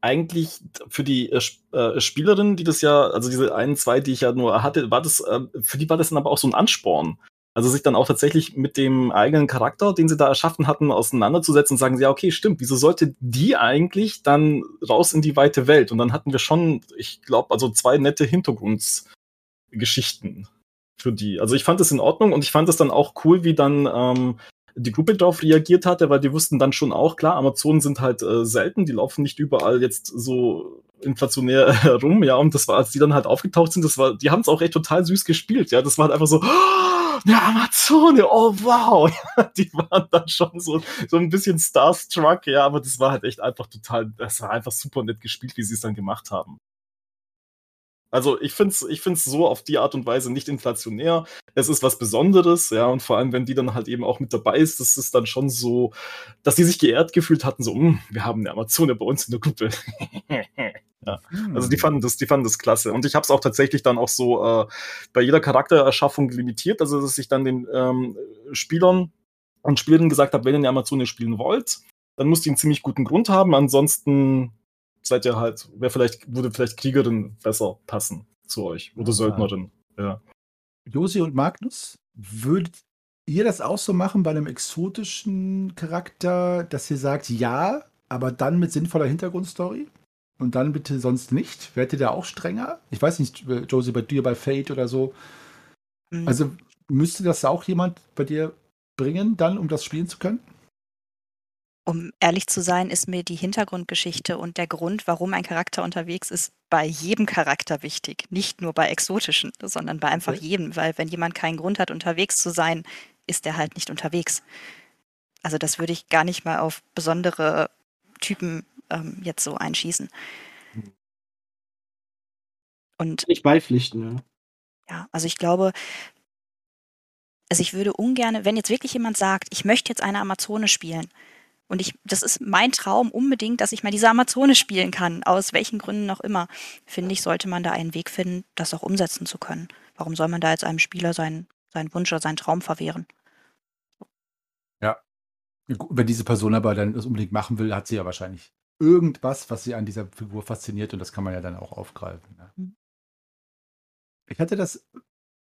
eigentlich für die äh, äh, Spielerin, die das ja, also diese ein, zwei, die ich ja nur hatte, war das, äh, für die war das dann aber auch so ein Ansporn. Also sich dann auch tatsächlich mit dem eigenen Charakter, den sie da erschaffen hatten, auseinanderzusetzen und sagen, ja, okay, stimmt, wieso sollte die eigentlich dann raus in die weite Welt? Und dann hatten wir schon, ich glaube, also zwei nette Hintergrundgeschichten für die. Also ich fand es in Ordnung und ich fand es dann auch cool, wie dann ähm, die Gruppe darauf reagiert hatte, weil die wussten dann schon auch, klar, Amazonen sind halt äh, selten, die laufen nicht überall jetzt so inflationär [LAUGHS] herum, ja, und das war, als die dann halt aufgetaucht sind, das war, die haben es auch echt total süß gespielt, ja, das war halt einfach so, oh, eine Amazone, oh wow, [LAUGHS] die waren dann schon so, so ein bisschen starstruck, ja, aber das war halt echt einfach total, das war einfach super nett gespielt, wie sie es dann gemacht haben. Also ich finde es ich find's so auf die Art und Weise nicht inflationär. Es ist was Besonderes, ja, und vor allem, wenn die dann halt eben auch mit dabei ist, das ist dann schon so, dass die sich geehrt gefühlt hatten, so, "Hm, wir haben eine Amazone bei uns in der Gruppe. [LAUGHS] ja. Also die fanden das, die fanden das klasse. Und ich habe es auch tatsächlich dann auch so äh, bei jeder Charaktererschaffung limitiert, also dass ich dann den ähm, Spielern und Spielerinnen gesagt habe, wenn ihr eine Amazone spielen wollt, dann müsst ihr einen ziemlich guten Grund haben. Ansonsten seid ihr halt, wäre vielleicht, würde vielleicht Kriegerin besser passen zu euch oder Ja. Söldnerin. Ja. Josi und Magnus, würdet ihr das auch so machen bei einem exotischen Charakter, dass ihr sagt, ja, aber dann mit sinnvoller Hintergrundstory? Und dann bitte sonst nicht? Werdet ihr da auch strenger? Ich weiß nicht, äh, Josie, bei dir bei Fate oder so. Mhm. Also müsste das auch jemand bei dir bringen, dann, um das spielen zu können? Um ehrlich zu sein, ist mir die Hintergrundgeschichte und der Grund, warum ein Charakter unterwegs ist, bei jedem Charakter wichtig. Nicht nur bei exotischen, sondern bei einfach jedem. Weil wenn jemand keinen Grund hat, unterwegs zu sein, ist er halt nicht unterwegs. Also das würde ich gar nicht mal auf besondere Typen ähm, jetzt so einschießen. Und Nicht beipflichten, ja. ja, also ich glaube, also ich würde ungern, wenn jetzt wirklich jemand sagt, ich möchte jetzt eine Amazone spielen, und ich, das ist mein Traum unbedingt, dass ich mal diese Amazone spielen kann, aus welchen Gründen auch immer. Finde ich, sollte man da einen Weg finden, das auch umsetzen zu können. Warum soll man da jetzt einem Spieler seinen, seinen Wunsch oder seinen Traum verwehren? Ja. Wenn diese Person aber dann das unbedingt machen will, hat sie ja wahrscheinlich irgendwas, was sie an dieser Figur fasziniert und das kann man ja dann auch aufgreifen. Ja. Mhm. Ich hatte das,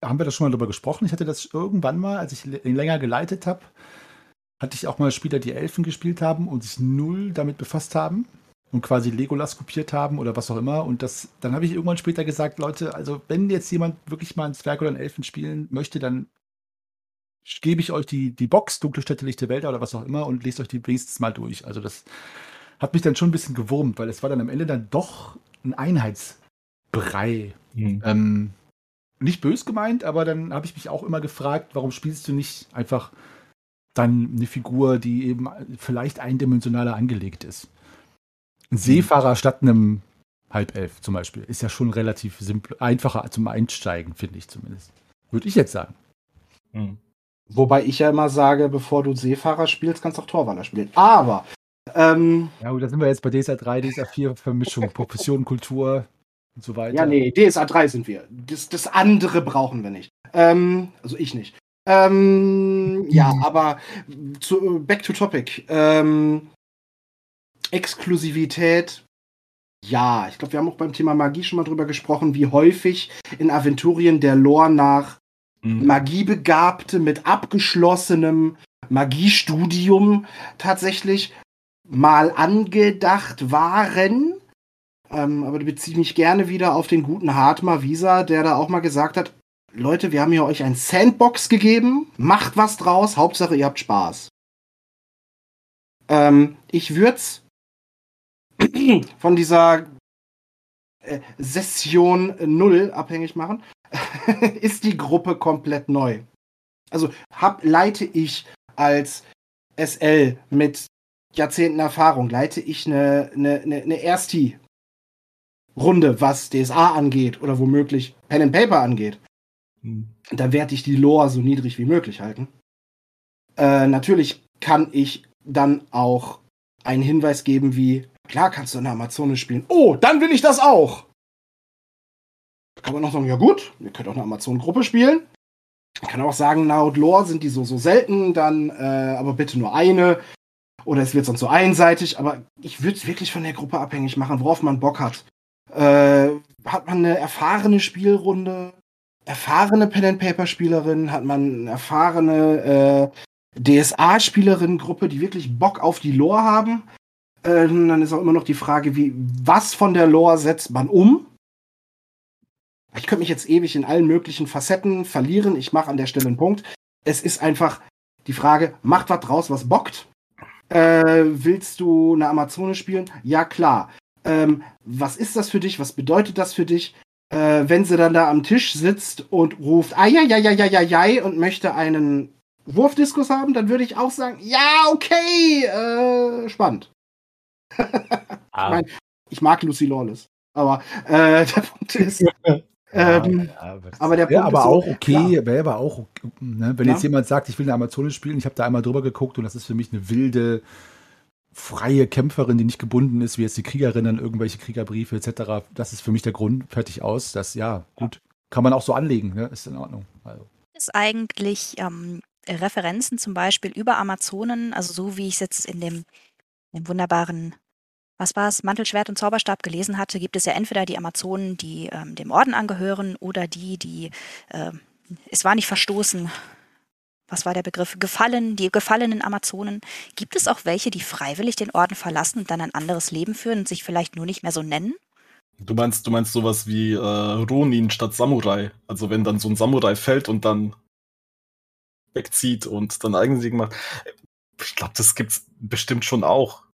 haben wir da schon mal drüber gesprochen? Ich hatte das irgendwann mal, als ich länger geleitet habe, hatte ich auch mal Spieler, die Elfen gespielt haben und sich null damit befasst haben und quasi Legolas kopiert haben oder was auch immer. Und das, dann habe ich irgendwann später gesagt, Leute, also wenn jetzt jemand wirklich mal einen Zwerg oder einen Elfen spielen möchte, dann gebe ich euch die, die Box, Dunkle Städte, Lichte Wälder oder was auch immer und lest euch die wenigstens mal durch. Also das hat mich dann schon ein bisschen gewurmt, weil es war dann am Ende dann doch ein Einheitsbrei. Mhm. Ähm, nicht bös gemeint, aber dann habe ich mich auch immer gefragt, warum spielst du nicht einfach dann eine Figur, die eben vielleicht eindimensionaler angelegt ist. Ein mhm. Seefahrer statt einem Halbelf zum Beispiel ist ja schon relativ simpel, einfacher zum Einsteigen, finde ich zumindest. Würde ich jetzt sagen. Mhm. Wobei ich ja immer sage, bevor du Seefahrer spielst, kannst du auch Torwaller spielen. Aber. Ähm, ja, gut, da sind wir jetzt bei DSA 3, DSA 4 Vermischung, [LAUGHS] Profession, Kultur und so weiter. Ja, nee, DSA 3 sind wir. Das, das andere brauchen wir nicht. Ähm, also ich nicht. Ähm, ja, mhm. aber zu, back to topic. Ähm, Exklusivität. Ja, ich glaube, wir haben auch beim Thema Magie schon mal drüber gesprochen, wie häufig in Aventurien der Lore nach mhm. Magiebegabte mit abgeschlossenem Magiestudium tatsächlich mal angedacht waren. Ähm, aber da beziehe ich mich gerne wieder auf den guten Hartmar Visa, der da auch mal gesagt hat, Leute, wir haben hier euch ein Sandbox gegeben, macht was draus, Hauptsache ihr habt Spaß. Ähm, ich würde [CLEARS THROAT] von dieser äh, Session 0 abhängig machen. [LAUGHS] ist die Gruppe komplett neu. Also hab, leite ich als SL mit Jahrzehnten Erfahrung, leite ich eine, eine, eine, eine Ersti Runde, was DSA angeht oder womöglich Pen and Paper angeht. Da werde ich die Lore so niedrig wie möglich halten. Äh, natürlich kann ich dann auch einen Hinweis geben wie, klar kannst du eine Amazone spielen. Oh, dann will ich das auch. Da kann man noch sagen, ja gut, ihr könnt auch eine Amazon-Gruppe spielen. Ich kann auch sagen, laut Lore sind die so, so selten, dann äh, aber bitte nur eine. Oder es wird sonst so einseitig, aber ich würde es wirklich von der Gruppe abhängig machen, worauf man Bock hat. Äh, hat man eine erfahrene Spielrunde, erfahrene Pen-and-Paper-Spielerin, hat man eine erfahrene äh, DSA-Spielerin-Gruppe, die wirklich Bock auf die Lore haben. Äh, dann ist auch immer noch die Frage, wie, was von der Lore setzt man um? Ich könnte mich jetzt ewig in allen möglichen Facetten verlieren. Ich mache an der Stelle einen Punkt. Es ist einfach die Frage, macht was draus, was bockt? Äh, willst du eine Amazone spielen? Ja, klar. Ähm, was ist das für dich? Was bedeutet das für dich? Äh, wenn sie dann da am Tisch sitzt und ruft, ai und möchte einen Wurfdiskus haben, dann würde ich auch sagen, ja, okay, äh, spannend. [LAUGHS] ah. ich, mein, ich mag Lucy Lawless, aber äh, [LAUGHS] der Punkt ist, [LAUGHS] ähm, ja, ja, aber der Punkt aber ist auch so, okay, wäre aber auch, ne, wenn ja. jetzt jemand sagt, ich will eine Amazone spielen, ich habe da einmal drüber geguckt und das ist für mich eine wilde, freie Kämpferin, die nicht gebunden ist, wie jetzt die Kriegerin an irgendwelche Kriegerbriefe etc. Das ist für mich der Grund, fertig aus. Das, ja, gut, kann man auch so anlegen, ne? ist in Ordnung. Also. Ist eigentlich ähm, Referenzen zum Beispiel über Amazonen, also so wie ich es jetzt in dem, dem wunderbaren, was war es, Mantelschwert und Zauberstab gelesen hatte, gibt es ja entweder die Amazonen, die ähm, dem Orden angehören oder die, die, äh, es war nicht verstoßen, was war der Begriff? Gefallen, die gefallenen Amazonen. Gibt es auch welche, die freiwillig den Orden verlassen und dann ein anderes Leben führen und sich vielleicht nur nicht mehr so nennen? Du meinst, du meinst sowas wie äh, Ronin statt Samurai. Also wenn dann so ein Samurai fällt und dann wegzieht und dann Eigensieg macht. ich glaube, das gibt's bestimmt schon auch.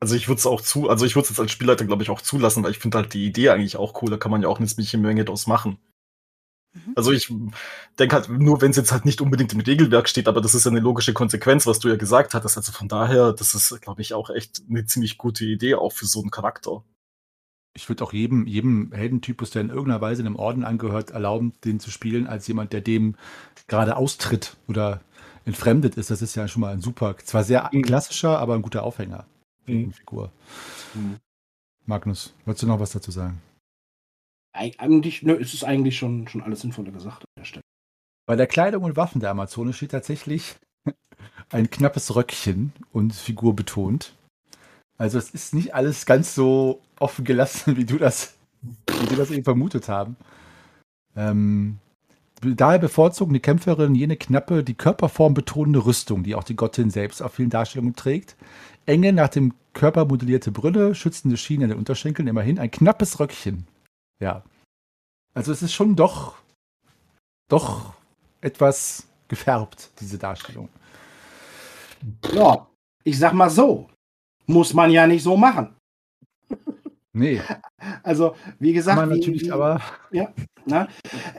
Also ich würde es auch zu, also ich würde es jetzt als Spielleiter, glaube ich, auch zulassen, weil ich finde halt die Idee eigentlich auch cool. Da kann man ja auch eine ziemliche Menge draus machen. Mhm. Also ich denke halt, nur wenn es jetzt halt nicht unbedingt im Regelwerk steht, aber das ist ja eine logische Konsequenz, was du ja gesagt hattest. Also von daher, das ist, glaube ich, auch echt eine ziemlich gute Idee, auch für so einen Charakter. Ich würde auch jedem, jedem Heldentypus, der in irgendeiner Weise einem Orden angehört, erlauben, den zu spielen, als jemand, der dem gerade austritt oder entfremdet ist. Das ist ja schon mal ein super, zwar sehr mhm. klassischer, aber ein guter Aufhänger für mhm. Figur. Mhm. Magnus, wolltest du noch was dazu sagen? Eigentlich, ne, es eigentlich schon, schon alles Sinnvolle gesagt an der Stelle. Bei der Kleidung und Waffen der Amazone steht tatsächlich [LAUGHS] ein knappes Röckchen und Figur betont. Also es ist nicht alles ganz so offen gelassen, [LAUGHS] wie du das, wie du das eben vermutet haben. Ähm, daher bevorzugen die Kämpferinnen jene knappe, die Körperform betonende Rüstung, die auch die Gottin selbst auf vielen Darstellungen trägt. Enge, nach dem Körper modellierte Brille, schützende Schienen an den Unterschenkeln, immerhin ein knappes Röckchen. Ja. Also es ist schon doch, doch etwas gefärbt, diese Darstellung. Ja, ich sag mal so, muss man ja nicht so machen. Nee. [LAUGHS] Also, wie gesagt. Man natürlich, wie, aber. Ja, na,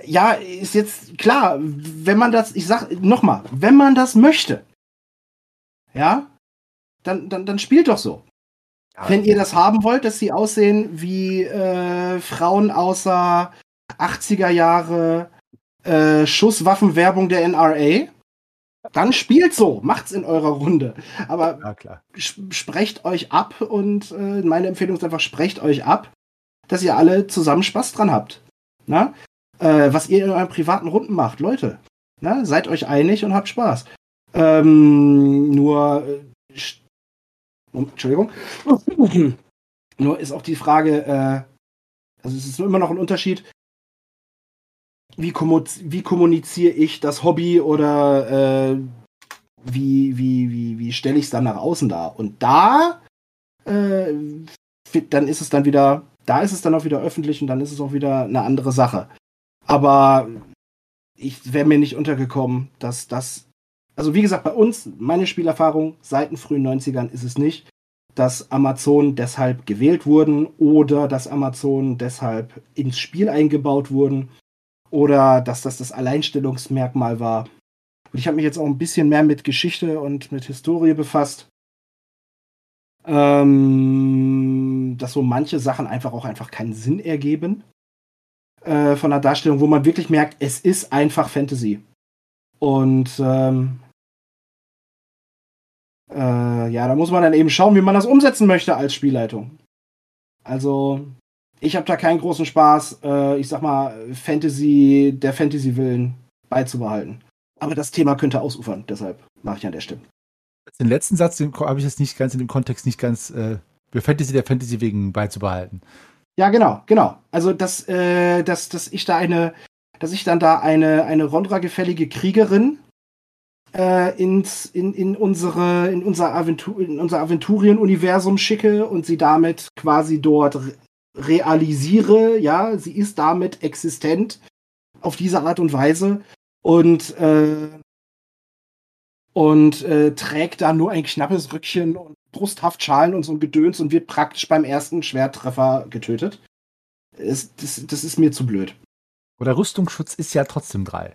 ja, ist jetzt klar, wenn man das, ich sag nochmal, wenn man das möchte, ja, dann, dann, dann spielt doch so. Ja, wenn ihr das haben wollt, dass sie aussehen wie äh, Frauen außer 80er Jahre äh, Schusswaffenwerbung der NRA, dann spielt so, macht's in eurer Runde. Aber ja, sprecht euch ab und äh, meine Empfehlung ist einfach, sprecht euch ab, dass ihr alle zusammen Spaß dran habt. Na? Äh, was ihr in euren privaten Runden macht, Leute. Na? Seid euch einig und habt Spaß. Ähm, nur, äh, Entschuldigung. [CLEARS THROAT] nur ist auch die Frage, äh, also es ist immer noch ein Unterschied, wie, wie kommuniziere ich das Hobby oder äh, wie, wie, wie, wie stelle ich es dann nach außen dar? Und da, äh, dann ist es dann wieder, da ist es dann auch wieder öffentlich und dann ist es auch wieder eine andere Sache. Aber ich wäre mir nicht untergekommen, dass das, also wie gesagt, bei uns, meine Spielerfahrung seit den frühen 90ern ist es nicht, dass Amazon deshalb gewählt wurden oder dass Amazon deshalb ins Spiel eingebaut wurden oder dass das das Alleinstellungsmerkmal war. Und ich habe mich jetzt auch ein bisschen mehr mit Geschichte und mit Historie befasst. Ähm, dass so manche Sachen einfach auch einfach keinen Sinn ergeben äh, von der Darstellung, wo man wirklich merkt, es ist einfach Fantasy. Und ähm, äh, ja, da muss man dann eben schauen, wie man das umsetzen möchte als Spielleitung. Also ich habe da keinen großen Spaß, äh, ich sag mal, Fantasy, der Fantasy-Willen beizubehalten. Aber das Thema könnte ausufern, deshalb mache ich an der Stelle. Den letzten Satz habe ich jetzt nicht ganz in dem Kontext nicht ganz äh, für Fantasy der Fantasy wegen beizubehalten. Ja, genau, genau. Also dass, äh, dass, dass ich da eine, dass ich dann da eine, eine Rondra-gefällige Kriegerin äh, ins, in, in, unsere, in unser, Aventur, unser Aventurien-Universum schicke und sie damit quasi dort realisiere, ja, sie ist damit existent auf diese Art und Weise und äh, und äh, trägt da nur ein knappes Rückchen und Brusthaftschalen und so ein Gedöns und wird praktisch beim ersten Schwerttreffer getötet. Es, das, das ist mir zu blöd. Oder Rüstungsschutz ist ja trotzdem drei.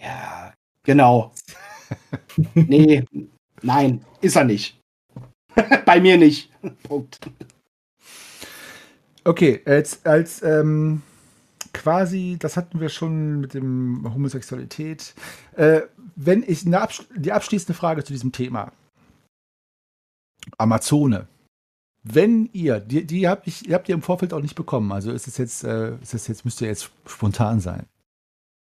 Ja, genau. [LAUGHS] nee, nein, ist er nicht. [LAUGHS] Bei mir nicht. Punkt. Okay, als, als ähm, quasi, das hatten wir schon mit dem Homosexualität. Äh, wenn ich Absch die abschließende Frage zu diesem Thema. Amazone. Wenn ihr, die, die hab ich, habt ihr im Vorfeld auch nicht bekommen, also ist es jetzt, äh, ist es jetzt, müsst ihr jetzt spontan sein.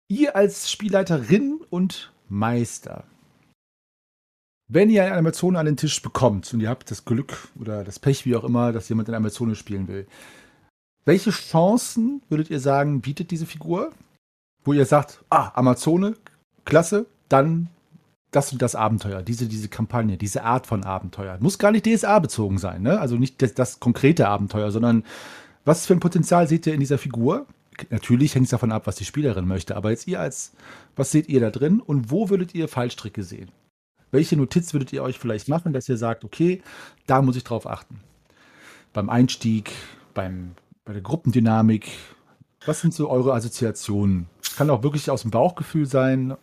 Ihr als Spielleiterin und Meister, wenn ihr eine Amazone an den Tisch bekommt und ihr habt das Glück oder das Pech, wie auch immer, dass jemand in Amazone spielen will, welche Chancen würdet ihr sagen, bietet diese Figur? Wo ihr sagt, ah, Amazone, klasse, dann das und das Abenteuer, diese, diese Kampagne, diese Art von Abenteuer. Muss gar nicht DSA bezogen sein, ne? Also nicht das, das konkrete Abenteuer, sondern was für ein Potenzial seht ihr in dieser Figur? Natürlich hängt es davon ab, was die Spielerin möchte. Aber jetzt ihr als, was seht ihr da drin und wo würdet ihr Fallstricke sehen? Welche Notiz würdet ihr euch vielleicht machen, dass ihr sagt, okay, da muss ich drauf achten? Beim Einstieg, beim, bei der Gruppendynamik. Was sind so eure Assoziationen? Kann auch wirklich aus dem Bauchgefühl sein.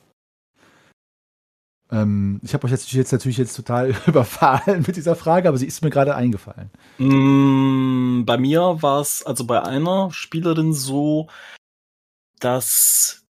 Ähm, ich habe euch jetzt, jetzt, natürlich jetzt total [LAUGHS] überfallen mit dieser Frage, aber sie ist mir gerade eingefallen. Mm, bei mir war es also bei einer Spielerin so, dass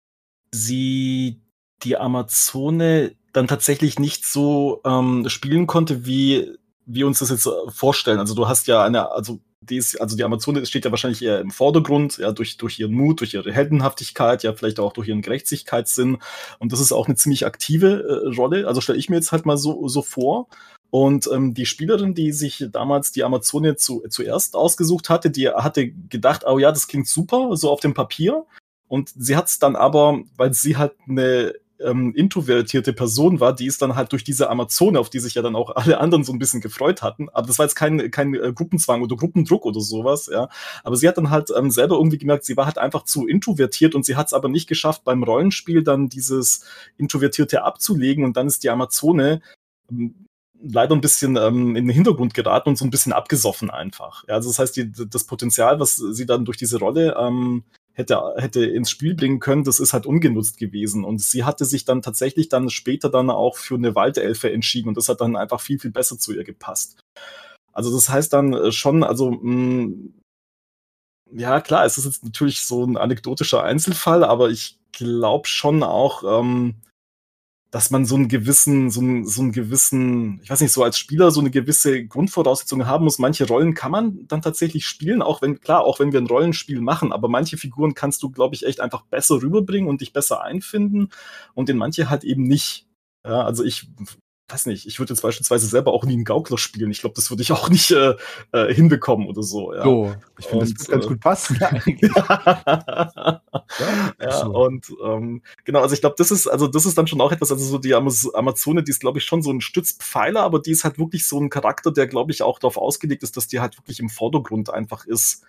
sie die Amazone dann tatsächlich nicht so ähm, spielen konnte, wie wir uns das jetzt äh, vorstellen. Also du hast ja eine, also die ist, also die Amazone steht ja wahrscheinlich eher im Vordergrund, ja, durch, durch ihren Mut, durch ihre Heldenhaftigkeit, ja, vielleicht auch durch ihren Gerechtigkeitssinn. Und das ist auch eine ziemlich aktive äh, Rolle. Also stelle ich mir jetzt halt mal so, so vor. Und ähm, die Spielerin, die sich damals die Amazone zu, zuerst ausgesucht hatte, die hatte gedacht, oh ja, das klingt super, so auf dem Papier. Und sie hat es dann aber, weil sie halt eine ähm, introvertierte Person war, die ist dann halt durch diese Amazone, auf die sich ja dann auch alle anderen so ein bisschen gefreut hatten. Aber das war jetzt kein, kein äh, Gruppenzwang oder Gruppendruck oder sowas, ja. Aber sie hat dann halt ähm, selber irgendwie gemerkt, sie war halt einfach zu introvertiert und sie hat es aber nicht geschafft, beim Rollenspiel dann dieses Introvertierte abzulegen und dann ist die Amazone ähm, leider ein bisschen ähm, in den Hintergrund geraten und so ein bisschen abgesoffen einfach. Ja, also das heißt, die, das Potenzial, was sie dann durch diese Rolle ähm, hätte, hätte ins Spiel bringen können, das ist halt ungenutzt gewesen. Und sie hatte sich dann tatsächlich dann später dann auch für eine Waldelfe entschieden und das hat dann einfach viel, viel besser zu ihr gepasst. Also das heißt dann äh, schon, also mh, mm, ja klar, es ist jetzt natürlich so ein anekdotischer Einzelfall, aber ich glaube schon auch, ähm, dass man so einen gewissen, so einen, so einen gewissen, ich weiß nicht, so als Spieler so eine gewisse Grundvoraussetzung haben muss. Manche Rollen kann man dann tatsächlich spielen, auch wenn, klar, auch wenn wir ein Rollenspiel machen, aber manche Figuren kannst du, glaube ich, echt einfach besser rüberbringen und dich besser einfinden und in manche halt eben nicht. Ja, also ich weiß nicht, ich würde jetzt beispielsweise selber auch nie einen Gaukler spielen. Ich glaube, das würde ich auch nicht äh, äh, hinbekommen oder so. Ja. So, ich finde, das ganz äh, gut passen [LAUGHS] ja, ja so. und ähm, genau, also ich glaube, das ist, also das ist dann schon auch etwas, also so die Amazone, die ist, glaube ich, schon so ein Stützpfeiler, aber die ist halt wirklich so ein Charakter, der, glaube ich, auch darauf ausgelegt ist, dass die halt wirklich im Vordergrund einfach ist.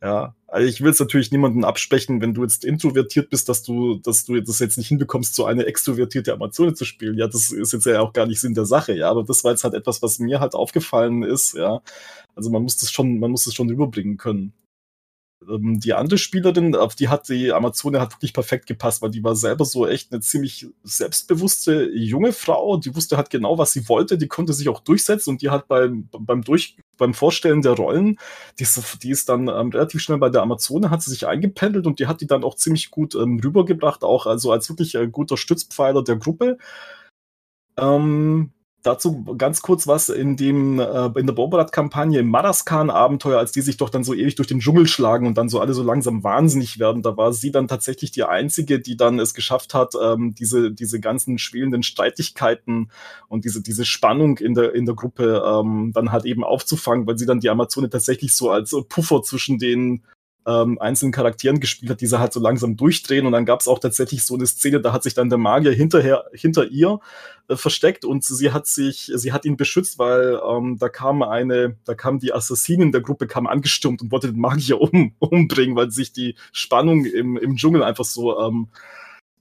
Ja, also ich will es natürlich niemanden absprechen, wenn du jetzt introvertiert bist, dass du, dass du das jetzt nicht hinbekommst, so eine extrovertierte Amazone zu spielen. Ja, das ist jetzt ja auch gar nicht Sinn der Sache, ja. Aber das war jetzt halt etwas, was mir halt aufgefallen ist, ja. Also man muss das schon, man muss das schon rüberbringen können ähm, die andere Spielerin, auf die hat die Amazone hat wirklich perfekt gepasst, weil die war selber so echt eine ziemlich selbstbewusste junge Frau. Die wusste halt genau, was sie wollte. Die konnte sich auch durchsetzen und die hat beim, beim Durch, beim Vorstellen der Rollen, die ist, die ist dann ähm, relativ schnell bei der Amazone, hat sie sich eingependelt und die hat die dann auch ziemlich gut ähm, rübergebracht, auch also als wirklich äh, guter Stützpfeiler der Gruppe. Ähm, dazu ganz kurz was in dem äh, in der Bobarat-Kampagne im Maraskan-Abenteuer, als die sich doch dann so ewig durch den Dschungel schlagen und dann so alle so langsam wahnsinnig werden. Da war sie dann tatsächlich die einzige, die dann es geschafft hat, ähm, diese diese ganzen schwelenden Streitigkeiten und diese diese Spannung in der in der Gruppe ähm, dann halt eben aufzufangen, weil sie dann die Amazone tatsächlich so als Puffer zwischen den ähm, einzelnen Charakteren gespielt hat, die sie halt so langsam durchdrehen. Und dann gab es auch tatsächlich so eine Szene, da hat sich dann der Magier hinterher, hinter ihr äh, versteckt und sie hat sich, sie hat ihn beschützt, weil ähm, da kam eine, da kam die Assassinin der Gruppe, kam angestürmt und wollte den Magier [LAUGHS] um, umbringen, weil sich die Spannung im, im Dschungel einfach so ähm,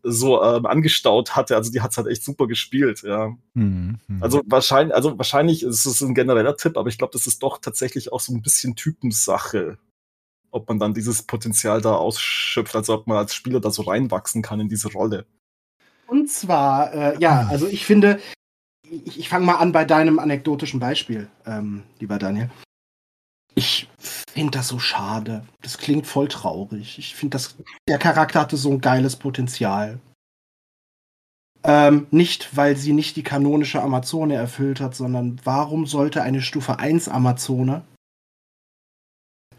so ähm, angestaut hatte. Also die hat's halt echt super gespielt, ja. Mhm, mhm. also wahrscheinlich, also wahrscheinlich ist es ein genereller Tipp, aber ich glaube, das ist doch tatsächlich auch so ein bisschen Typensache ob man dann dieses Potenzial da ausschöpft, also ob man als Spieler da so reinwachsen kann in diese Rolle. Und zwar, äh, ja, also ich finde, ich, ich fange mal an bei deinem anekdotischen Beispiel, ähm, lieber Daniel. Ich finde das so schade. Das klingt voll traurig. Ich finde, der Charakter hatte so ein geiles Potenzial. Ähm, nicht, weil sie nicht die kanonische Amazone erfüllt hat, sondern warum sollte eine Stufe 1 Amazone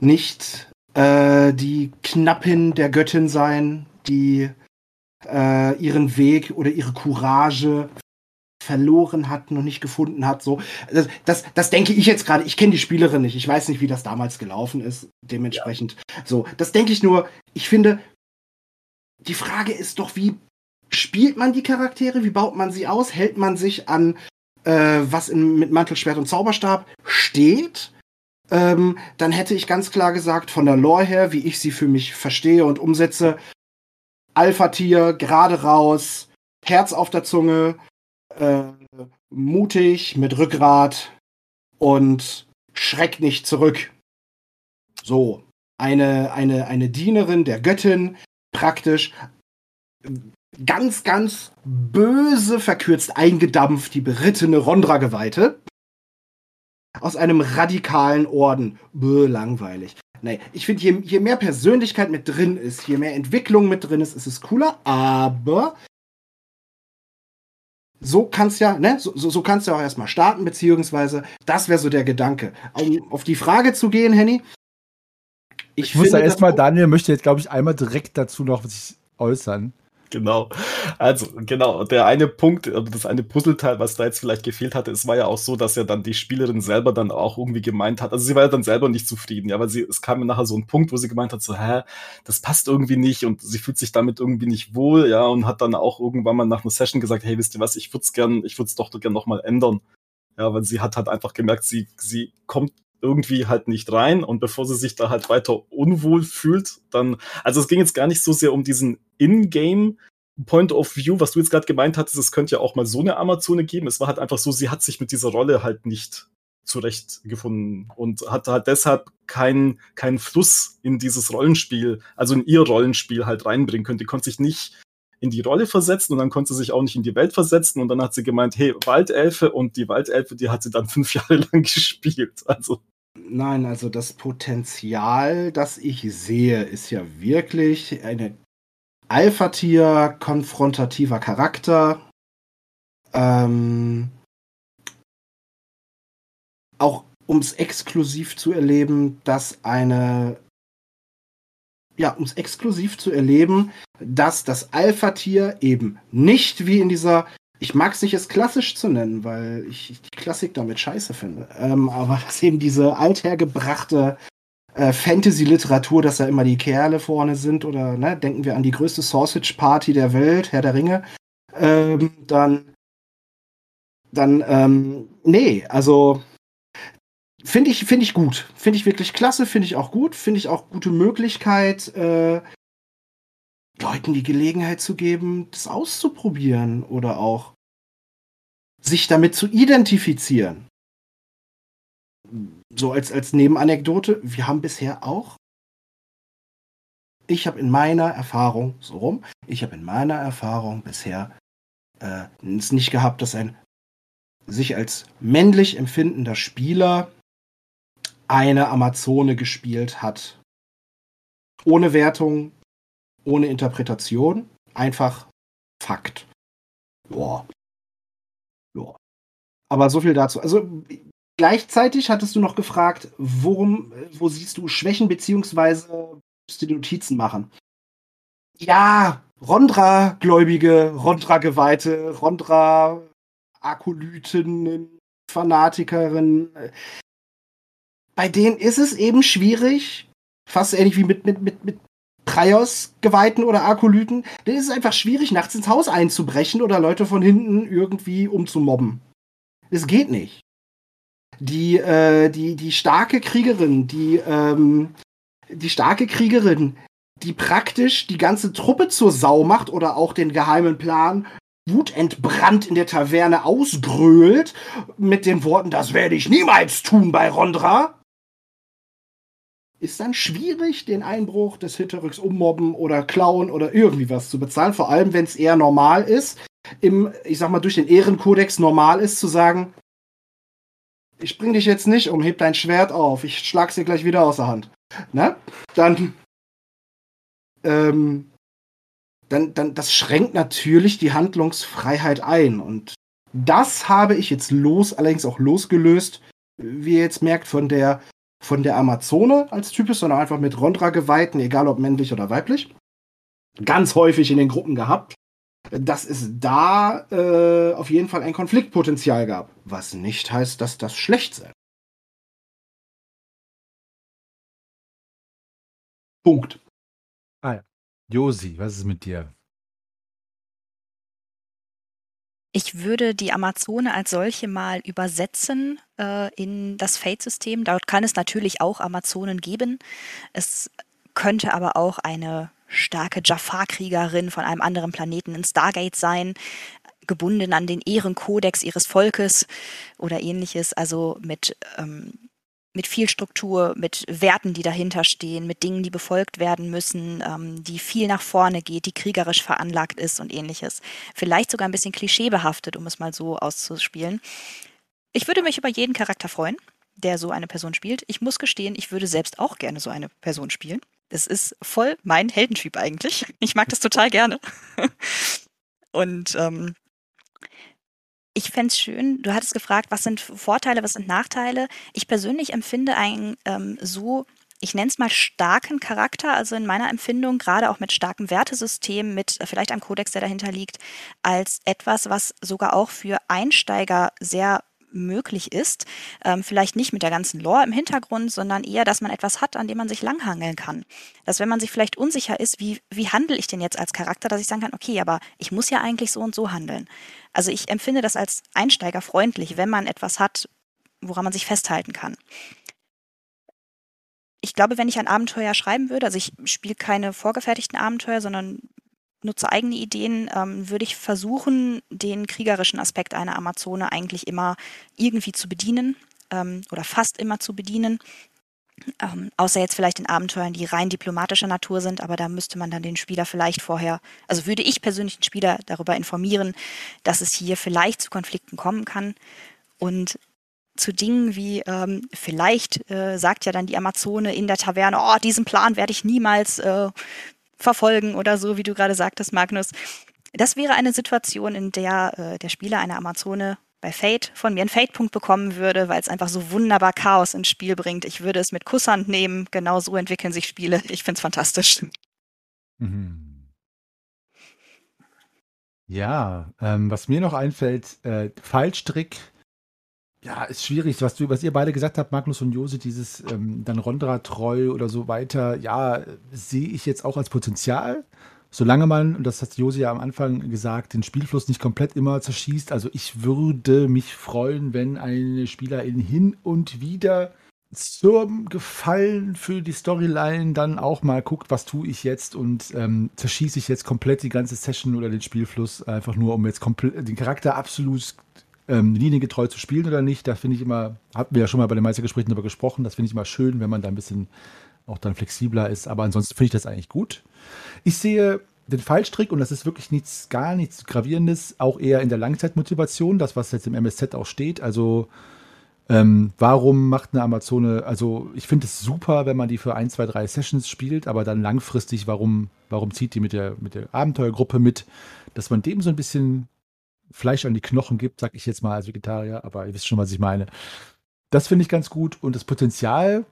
nicht äh, die Knappin der Göttin sein, die äh, ihren Weg oder ihre Courage verloren hat, noch nicht gefunden hat. So, das, das, das denke ich jetzt gerade. Ich kenne die Spielerin nicht. Ich weiß nicht, wie das damals gelaufen ist. Dementsprechend. Ja. So, das denke ich nur. Ich finde, die Frage ist doch, wie spielt man die Charaktere? Wie baut man sie aus? Hält man sich an, äh, was in, mit Mantelschwert und Zauberstab steht? Ähm, dann hätte ich ganz klar gesagt, von der Lore her, wie ich sie für mich verstehe und umsetze, Alpha-Tier, gerade raus, Herz auf der Zunge, äh, mutig, mit Rückgrat und schreck nicht zurück. So, eine, eine, eine Dienerin der Göttin, praktisch ganz, ganz böse verkürzt eingedampft, die berittene Rondra-Geweihte. Aus einem radikalen Orden. Böh, langweilig. Nee, ich finde, je, je mehr Persönlichkeit mit drin ist, je mehr Entwicklung mit drin ist, ist es cooler, aber so kannst ja, ne, so, so kannst du auch erstmal starten, beziehungsweise das wäre so der Gedanke. Um auf die Frage zu gehen, Henny. Ich, ich muss da erstmal, Daniel möchte jetzt, glaube ich, einmal direkt dazu noch sich äußern. Genau. Also, genau. Der eine Punkt, das eine Puzzleteil, was da jetzt vielleicht gefehlt hatte, es war ja auch so, dass ja dann die Spielerin selber dann auch irgendwie gemeint hat, also sie war ja dann selber nicht zufrieden, ja, weil sie, es kam nachher so ein Punkt, wo sie gemeint hat, so, hä, das passt irgendwie nicht und sie fühlt sich damit irgendwie nicht wohl, ja, und hat dann auch irgendwann mal nach einer Session gesagt, hey, wisst ihr was, ich würde es gern, ich würde es doch gern nochmal ändern. Ja, weil sie hat halt einfach gemerkt, sie, sie kommt irgendwie halt nicht rein und bevor sie sich da halt weiter unwohl fühlt, dann, also es ging jetzt gar nicht so sehr um diesen In-Game Point of View, was du jetzt gerade gemeint hattest, es könnte ja auch mal so eine Amazone geben. Es war halt einfach so, sie hat sich mit dieser Rolle halt nicht zurechtgefunden und hatte halt deshalb keinen keinen Fluss in dieses Rollenspiel, also in ihr Rollenspiel halt reinbringen können. Die konnte sich nicht in die Rolle versetzen und dann konnte sie sich auch nicht in die Welt versetzen und dann hat sie gemeint, hey, Waldelfe und die Waldelfe, die hat sie dann [LAUGHS] fünf Jahre lang gespielt. Also. Nein, also das Potenzial, das ich sehe, ist ja wirklich eine Alpha-Tier, konfrontativer Charakter. Ähm, auch um es exklusiv zu erleben, dass eine ja, um es exklusiv zu erleben, dass das Alpha-Tier eben nicht wie in dieser, ich mag es nicht es klassisch zu nennen, weil ich die Klassik damit scheiße finde, ähm, aber [LAUGHS] dass eben diese althergebrachte äh, Fantasy-Literatur, dass da immer die Kerle vorne sind oder ne, denken wir an die größte Sausage-Party der Welt, Herr der Ringe, ähm, dann, dann, ähm, nee, also Finde ich, finde ich gut. Finde ich wirklich klasse, finde ich auch gut. Finde ich auch gute Möglichkeit, äh, Leuten die Gelegenheit zu geben, das auszuprobieren oder auch sich damit zu identifizieren. So als, als Nebenanekdote, wir haben bisher auch, ich habe in meiner Erfahrung, so rum, ich habe in meiner Erfahrung bisher äh, es nicht gehabt, dass ein sich als männlich empfindender Spieler eine Amazone gespielt hat. Ohne Wertung, ohne Interpretation, einfach Fakt. Boah. Ja. Aber so viel dazu. Also gleichzeitig hattest du noch gefragt, worum, wo siehst du Schwächen beziehungsweise musst du die Notizen machen? Ja, Rondra-Gläubige, Rondra-Geweihte, Rondra-Akolytinnen, Fanatikerinnen bei denen ist es eben schwierig, fast ähnlich wie mit, mit, mit, mit Trios-Geweihten oder Akolyten, denen ist es einfach schwierig, nachts ins Haus einzubrechen oder Leute von hinten irgendwie umzumobben. Es geht nicht. Die, äh, die, die starke Kriegerin, die, ähm, die starke Kriegerin, die praktisch die ganze Truppe zur Sau macht oder auch den geheimen Plan wutentbrannt in der Taverne ausgrölt mit den Worten, das werde ich niemals tun bei Rondra ist dann schwierig, den Einbruch des Hinterrücks ummobben oder klauen oder irgendwie was zu bezahlen. Vor allem, wenn es eher normal ist, im, ich sag mal, durch den Ehrenkodex normal ist, zu sagen, ich bring dich jetzt nicht um, heb dein Schwert auf, ich schlag's dir gleich wieder aus der Hand. Ne? Dann, ähm, dann, dann, das schränkt natürlich die Handlungsfreiheit ein. Und das habe ich jetzt los, allerdings auch losgelöst, wie ihr jetzt merkt, von der von der Amazone als Typus, sondern einfach mit Rondra-Geweihten, egal ob männlich oder weiblich. Ganz häufig in den Gruppen gehabt, dass es da äh, auf jeden Fall ein Konfliktpotenzial gab. Was nicht heißt, dass das schlecht sei. Punkt. Ah ja. Josi, was ist mit dir? Ich würde die Amazone als solche mal übersetzen äh, in das Fate-System. Dort kann es natürlich auch Amazonen geben. Es könnte aber auch eine starke Jafar-Kriegerin von einem anderen Planeten in Stargate sein, gebunden an den Ehrenkodex ihres Volkes oder ähnliches, also mit, ähm, mit viel Struktur, mit Werten, die dahinter stehen, mit Dingen, die befolgt werden müssen, ähm, die viel nach vorne geht, die kriegerisch veranlagt ist und ähnliches. Vielleicht sogar ein bisschen klischeebehaftet, um es mal so auszuspielen. Ich würde mich über jeden Charakter freuen, der so eine Person spielt. Ich muss gestehen, ich würde selbst auch gerne so eine Person spielen. Das ist voll mein Heldentyp eigentlich. Ich mag das total gerne. [LAUGHS] Und ähm, ich fände es schön, du hattest gefragt, was sind Vorteile, was sind Nachteile. Ich persönlich empfinde einen ähm, so, ich nenne es mal starken Charakter, also in meiner Empfindung, gerade auch mit starkem Wertesystem, mit äh, vielleicht einem Kodex, der dahinter liegt, als etwas, was sogar auch für Einsteiger sehr möglich ist. Ähm, vielleicht nicht mit der ganzen Lore im Hintergrund, sondern eher, dass man etwas hat, an dem man sich langhangeln kann. Dass wenn man sich vielleicht unsicher ist, wie, wie handle ich denn jetzt als Charakter, dass ich sagen kann, okay, aber ich muss ja eigentlich so und so handeln. Also ich empfinde das als Einsteiger freundlich, wenn man etwas hat, woran man sich festhalten kann. Ich glaube, wenn ich ein Abenteuer schreiben würde, also ich spiele keine vorgefertigten Abenteuer, sondern nutze eigene Ideen, ähm, würde ich versuchen, den kriegerischen Aspekt einer Amazone eigentlich immer irgendwie zu bedienen ähm, oder fast immer zu bedienen. Ähm, außer jetzt vielleicht in Abenteuern, die rein diplomatischer Natur sind, aber da müsste man dann den Spieler vielleicht vorher, also würde ich persönlich den Spieler darüber informieren, dass es hier vielleicht zu Konflikten kommen kann. Und zu Dingen wie ähm, vielleicht äh, sagt ja dann die Amazone in der Taverne, oh, diesen Plan werde ich niemals äh, verfolgen oder so, wie du gerade sagtest, Magnus. Das wäre eine Situation, in der äh, der Spieler eine Amazone bei Fate von mir einen Fate-Punkt bekommen würde, weil es einfach so wunderbar Chaos ins Spiel bringt. Ich würde es mit Kusshand nehmen. Genau so entwickeln sich Spiele. Ich finde es fantastisch. Mhm. Ja, ähm, was mir noch einfällt, äh, Fallstrick ja, ist schwierig, was du, was ihr beide gesagt habt, Magnus und Jose, dieses ähm, dann Rondra treu oder so weiter, ja, sehe ich jetzt auch als Potenzial. Solange man, und das hat Jose ja am Anfang gesagt, den Spielfluss nicht komplett immer zerschießt. Also ich würde mich freuen, wenn eine Spielerin hin und wieder zum Gefallen für die Storyline dann auch mal guckt, was tue ich jetzt und ähm, zerschieße ich jetzt komplett die ganze Session oder den Spielfluss, einfach nur um jetzt den Charakter absolut ähm, liniengetreu zu spielen oder nicht. Da finde ich immer, hatten wir ja schon mal bei den Meistergesprächen darüber gesprochen, das finde ich immer schön, wenn man da ein bisschen auch dann flexibler ist. Aber ansonsten finde ich das eigentlich gut. Ich sehe den Fallstrick, und das ist wirklich nichts, gar nichts Gravierendes, auch eher in der Langzeitmotivation, das, was jetzt im MSZ auch steht. Also, ähm, warum macht eine Amazone, also ich finde es super, wenn man die für ein, zwei, drei Sessions spielt, aber dann langfristig, warum, warum zieht die mit der, mit der Abenteuergruppe mit, dass man dem so ein bisschen Fleisch an die Knochen gibt, sag ich jetzt mal als Vegetarier, aber ihr wisst schon, was ich meine. Das finde ich ganz gut und das Potenzial,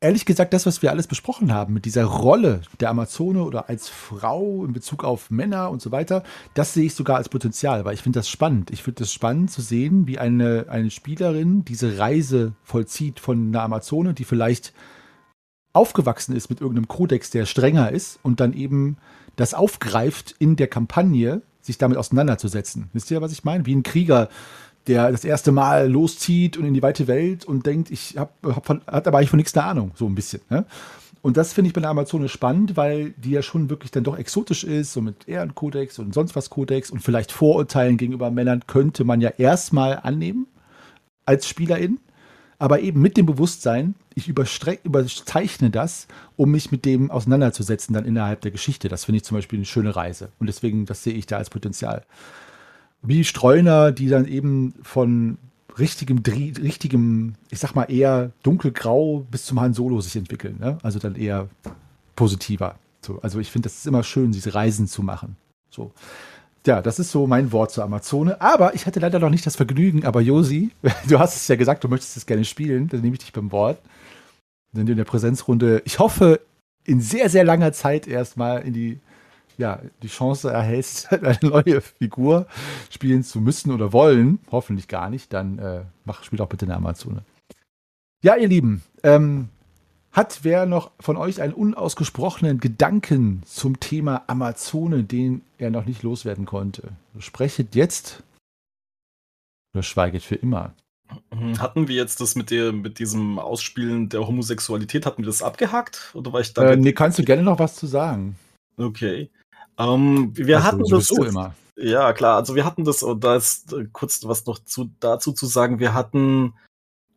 ehrlich gesagt, das, was wir alles besprochen haben, mit dieser Rolle der Amazone oder als Frau in Bezug auf Männer und so weiter, das sehe ich sogar als Potenzial, weil ich finde das spannend. Ich finde das spannend zu sehen, wie eine, eine Spielerin diese Reise vollzieht von einer Amazone, die vielleicht aufgewachsen ist mit irgendeinem Kodex, der strenger ist und dann eben das aufgreift in der Kampagne sich damit auseinanderzusetzen. Wisst ihr, was ich meine? Wie ein Krieger, der das erste Mal loszieht und in die weite Welt und denkt, ich habe hab hat aber eigentlich von nichts eine Ahnung, so ein bisschen. Ne? Und das finde ich bei der Amazone spannend, weil die ja schon wirklich dann doch exotisch ist, so mit Ehrenkodex und sonst was Kodex und vielleicht Vorurteilen gegenüber Männern könnte man ja erstmal annehmen als Spielerin aber eben mit dem Bewusstsein, ich überzeichne das, um mich mit dem auseinanderzusetzen, dann innerhalb der Geschichte. Das finde ich zum Beispiel eine schöne Reise. Und deswegen, das sehe ich da als Potenzial. Wie Streuner, die dann eben von richtigem, richtigem, ich sag mal eher dunkelgrau bis zum Han Solo sich entwickeln. Ne? Also dann eher positiver. So, also ich finde, das ist immer schön, diese Reisen zu machen. So. Ja, das ist so mein Wort zur Amazone. Aber ich hatte leider noch nicht das Vergnügen. Aber Josi, [LAUGHS] du hast es ja gesagt, du möchtest es gerne spielen. Dann nehme ich dich beim Wort. Sind in der Präsenzrunde, ich hoffe, in sehr, sehr langer Zeit erstmal in die, ja, die Chance erhältst, [LAUGHS] eine neue Figur spielen zu müssen oder wollen. Hoffentlich gar nicht. Dann äh, mach, spiel auch bitte eine Amazone. Ja, ihr Lieben, ähm, Hat wer noch von euch einen unausgesprochenen Gedanken zum Thema Amazone, den er noch nicht loswerden konnte? Sprechet jetzt oder schweiget für immer. Mhm. Hatten wir jetzt das mit, der, mit diesem Ausspielen der Homosexualität, hatten wir das abgehakt? Oder war ich da äh, nee, kannst du gerne noch was zu sagen. Okay. Ähm, wir Also, hatten das jetzt- immer. Ja, klar. Also wir hatten das, und da ist äh, kurz was noch zu, dazu zu sagen. Wir hatten,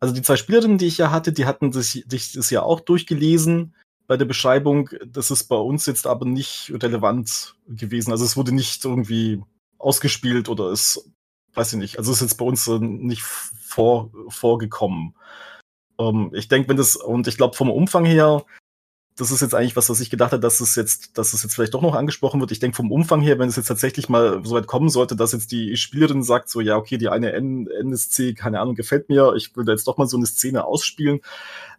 also die zwei Spielerinnen, die ich ja hatte, die hatten sich, sich das ja auch durchgelesen bei der Beschreibung. Das ist bei uns jetzt aber nicht relevant gewesen. Also es wurde nicht irgendwie ausgespielt oder es, weiß ich nicht. Also es ist jetzt bei uns äh, nicht vor, vorgekommen. Ähm, ich denke, wenn das, und ich glaube vom Umfang her, das ist jetzt eigentlich was, was ich gedacht habe, dass es jetzt, dass es jetzt vielleicht doch noch angesprochen wird. Ich denke vom Umfang her, wenn es jetzt tatsächlich mal so weit kommen sollte, dass jetzt die Spielerin sagt, so ja, okay, die eine N NSC, keine Ahnung, gefällt mir, ich will da jetzt doch mal so eine Szene ausspielen.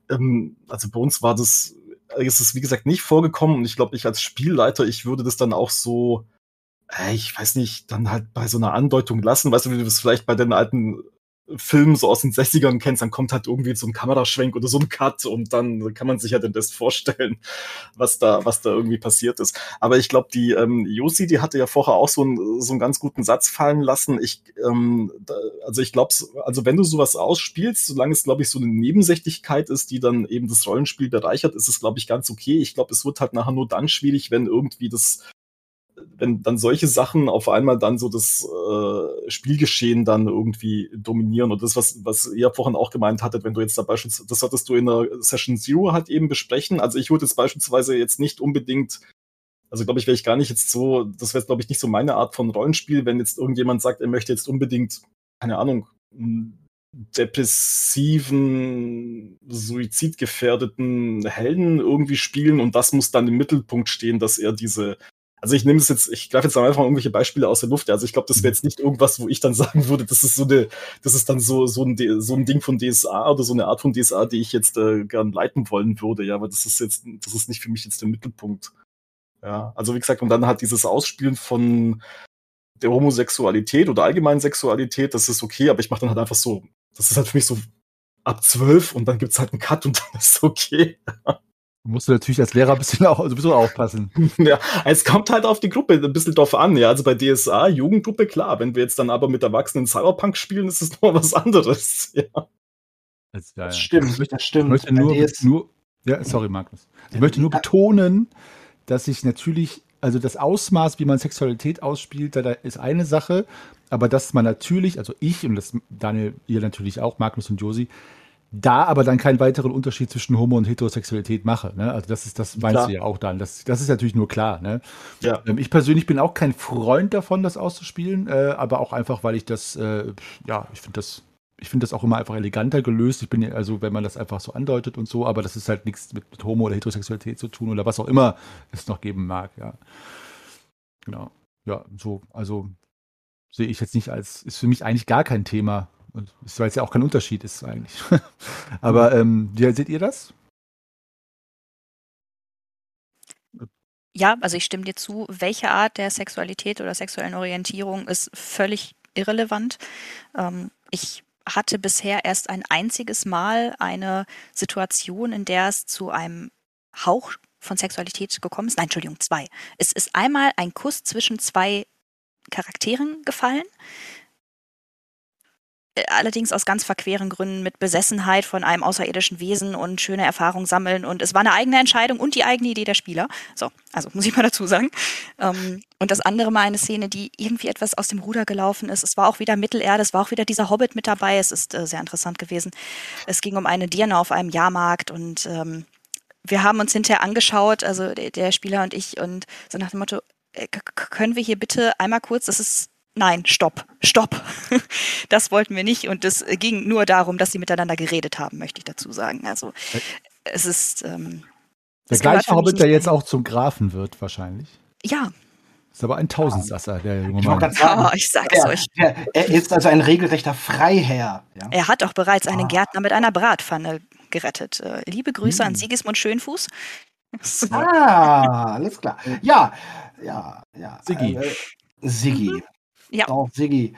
Ähm, also bei uns war das, ist es wie gesagt nicht vorgekommen und ich glaube, ich als Spielleiter, ich würde das dann auch so, äh, ich weiß nicht, dann halt bei so einer Andeutung lassen, weißt du, wie du das vielleicht bei den alten Filmen so aus den 60ern kennst, dann kommt halt irgendwie so ein Kameraschwenk oder so ein Cut und dann kann man sich ja dann das vorstellen, was da, was da irgendwie passiert ist. Aber ich glaube, die ähm, Josi, die hatte ja vorher auch so, ein, so einen ganz guten Satz fallen lassen. Ich, ähm, da, also ich glaube, also wenn du sowas ausspielst, solange es, glaube ich, so eine Nebensächlichkeit ist, die dann eben das Rollenspiel bereichert, ist es, glaube ich, ganz okay. Ich glaube, es wird halt nachher nur dann schwierig, wenn irgendwie das wenn dann solche Sachen auf einmal dann so das äh, Spielgeschehen dann irgendwie dominieren und das, was, was ihr vorhin auch gemeint hattet, wenn du jetzt da beispielsweise, das solltest du in der Session Zero halt eben besprechen. Also ich würde jetzt beispielsweise jetzt nicht unbedingt, also glaube ich, wäre ich gar nicht jetzt so, das wäre glaube ich nicht so meine Art von Rollenspiel, wenn jetzt irgendjemand sagt, er möchte jetzt unbedingt, keine Ahnung, depressiven, suizidgefährdeten Helden irgendwie spielen und das muss dann im Mittelpunkt stehen, dass er diese also ich nehme es jetzt, ich greife jetzt einfach irgendwelche Beispiele aus der Luft. Also ich glaube, das wäre jetzt nicht irgendwas, wo ich dann [LAUGHS] sagen würde, das ist so eine, das ist dann so so ein so ein Ding von DSA oder so eine Art von DSA, die ich jetzt äh, gern leiten wollen würde. Ja, aber das ist jetzt, das ist nicht für mich jetzt der Mittelpunkt. Ja, also wie gesagt, und dann hat dieses Ausspielen von der Homosexualität oder allgemeinen Sexualität, das ist okay, aber ich mache dann halt einfach so, das ist halt für mich so ab zwölf und dann gibt's halt einen Cut und [LAUGHS] dann ist okay. Musst du natürlich als Lehrer ein bisschen auch, sowieso aufpassen. [LAUGHS] Ja, es kommt halt auf die Gruppe ein bisschen drauf an, ja. Also bei DSA, Jugendgruppe, klar. Wenn wir jetzt dann aber mit Erwachsenen Cyberpunk spielen, ist es [LAUGHS] noch was anderes. Ja. Das, ja, Das stimmt, Ich möchte, das stimmt. ich möchte nur, nur, ja, sorry, Magnus. Ich möchte nur betonen, dass ich natürlich, also das Ausmaß, wie man Sexualität ausspielt, da da ist eine Sache, aber dass man natürlich, also ich und das Daniel, ihr natürlich auch, Magnus und Josi, da aber dann keinen weiteren Unterschied zwischen Homo und Heterosexualität mache. Ne? Also das ist, das meinst Klar. du ja auch dann. Das, das ist natürlich nur klar. Ne? Ja. Ähm, Ich persönlich bin auch kein Freund davon, das auszuspielen, äh, aber auch einfach, weil ich das, äh, ja, ich finde das, ich finde das auch immer einfach eleganter gelöst. Ich bin ja, also, wenn man das einfach so andeutet und so, aber das ist halt nichts mit, mit Homo oder Heterosexualität zu tun oder was auch immer es noch geben mag, ja. Genau. Ja, so, also sehe ich jetzt nicht als, ist für mich eigentlich gar kein Thema. Und weil es ja auch kein Unterschied ist eigentlich. [LAUGHS] aber ähm, wie seht ihr das? Ja, also ich stimme dir zu, welche Art der Sexualität oder sexuellen Orientierung ist völlig irrelevant. Ähm, ich hatte bisher erst ein einziges Mal eine Situation, in der es zu einem Hauch von Sexualität gekommen ist. Nein, Entschuldigung, zwei. Es ist einmal ein Kuss zwischen zwei Charakteren gefallen. Allerdings aus ganz verqueren Gründen mit Besessenheit von einem außerirdischen Wesen und schöne Erfahrung sammeln. Und es war eine eigene Entscheidung und die eigene Idee der Spieler. So, also muss ich mal dazu sagen. Ähm, und das andere mal eine Szene, die irgendwie etwas aus dem Ruder gelaufen ist. Es war auch wieder Mittelerde, es war auch wieder dieser Hobbit mit dabei. Es ist äh, sehr interessant gewesen. Es ging um eine Dirne auf einem Jahrmarkt und ähm, wir haben uns hinterher angeschaut, also der, der Spieler und ich, und so nach dem Motto, äh, können wir hier bitte einmal kurz, das ist, nein, stopp, stopp. [LAUGHS] das wollten wir nicht und es ging nur darum, dass sie miteinander geredet haben, möchte ich dazu sagen. Also es ist, ähm, Der gleiche Hobbit, der jetzt auch zum Grafen wird, wahrscheinlich. Ja, Ist aber ein Tausendsasser, der junge Ich Mann. gerade sagen, oh, ich sag's er, euch. er, er ist also ein regelrechter Freiherr. Ja? Er hat auch bereits einen Ah. Gärtner mit einer Bratpfanne gerettet. Äh, liebe Grüße an Hm. Sigismund Schönfuß. Ah, alles klar. Ja, ja, ja. Siggi. Äh, Siggi. Ja. Doch, Siggi.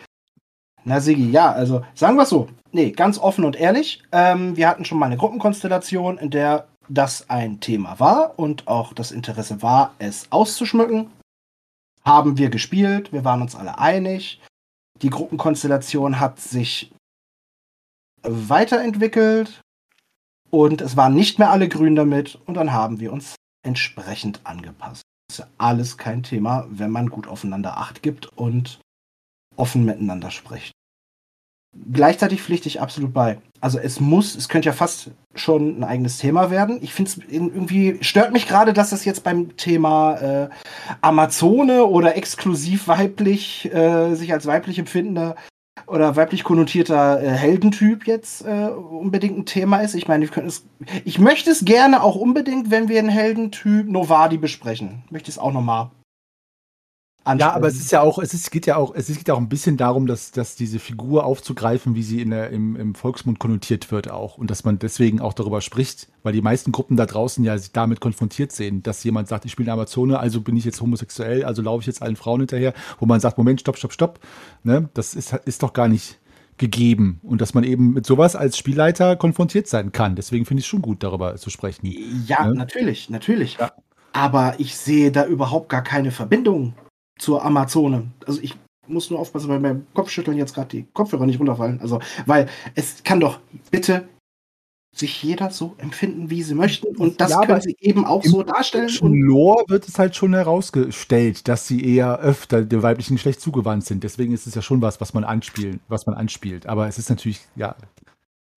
Na, Siggi, ja, also sagen wir es so. Nee, ganz offen und ehrlich. Ähm, wir hatten schon mal eine Gruppenkonstellation, in der das ein Thema war und auch das Interesse war, es auszuschmücken. Haben wir gespielt, wir waren uns alle einig. Die Gruppenkonstellation hat sich weiterentwickelt und es waren nicht mehr alle grün damit und dann haben wir uns entsprechend angepasst. Das ist ja alles kein Thema, wenn man gut aufeinander Acht gibt und offen miteinander spricht. Gleichzeitig pflichte ich absolut bei. Also es muss, es könnte ja fast schon ein eigenes Thema werden. Ich finde es irgendwie, stört mich gerade, dass das jetzt beim Thema äh, Amazone oder exklusiv weiblich, äh, sich als weiblich empfindender oder weiblich konnotierter äh, Heldentyp jetzt äh, unbedingt ein Thema ist. Ich meine, es, ich möchte es gerne auch unbedingt, wenn wir einen Heldentyp Novadi besprechen. Ich möchte es auch nochmal ja, aber es ist ja auch, es ist, geht ja auch, es geht auch ein bisschen darum, dass, dass diese Figur aufzugreifen, wie sie in der, im, im Volksmund konnotiert wird auch. Und dass man deswegen auch darüber spricht, weil die meisten Gruppen da draußen ja sich damit konfrontiert sehen, dass jemand sagt, ich spiele eine Amazone, also bin ich jetzt homosexuell, also laufe ich jetzt allen Frauen hinterher, wo man sagt, Moment, stopp, stopp, stopp. Ne? Das ist, ist doch gar nicht gegeben. Und dass man eben mit sowas als Spielleiter konfrontiert sein kann. Deswegen finde ich es schon gut, darüber zu sprechen. Ja, ne? natürlich, natürlich. Ja. Aber ich sehe da überhaupt gar keine Verbindung zur Amazone. Also ich muss nur aufpassen, weil beim Kopfschütteln jetzt gerade die Kopfhörer nicht runterfallen. Also, weil es kann doch bitte sich jeder so empfinden, wie sie möchten. Und das ja, können sie eben auch so darstellen. Im Lore wird es halt schon herausgestellt, dass sie eher öfter dem weiblichen Geschlecht zugewandt sind. Deswegen ist es ja schon was, was man anspielt, was man anspielt. Aber es ist natürlich, ja.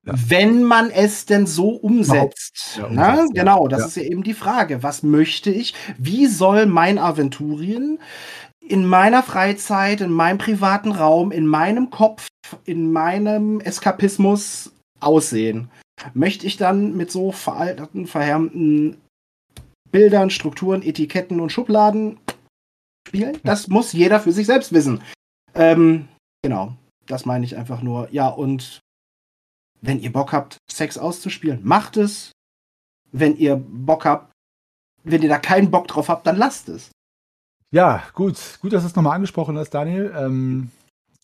ja. Wenn man es denn so umsetzt. Ja, ne? umsetzt genau, das ist ja eben die Frage. Was möchte ich? Wie soll mein Aventurien in meiner Freizeit, in meinem privaten Raum, in meinem Kopf, in meinem Eskapismus aussehen? Möchte ich dann mit so veralteten, verhärmten Bildern, Strukturen, Etiketten und Schubladen spielen? Das muss jeder für sich selbst wissen. Ähm, genau, das meine ich einfach nur. Ja, und wenn ihr Bock habt, Sex auszuspielen, macht es. Wenn ihr Bock habt, wenn ihr da keinen Bock drauf habt, dann lasst es. Ja, gut. Gut, dass du es nochmal angesprochen hast, Daniel. Ähm,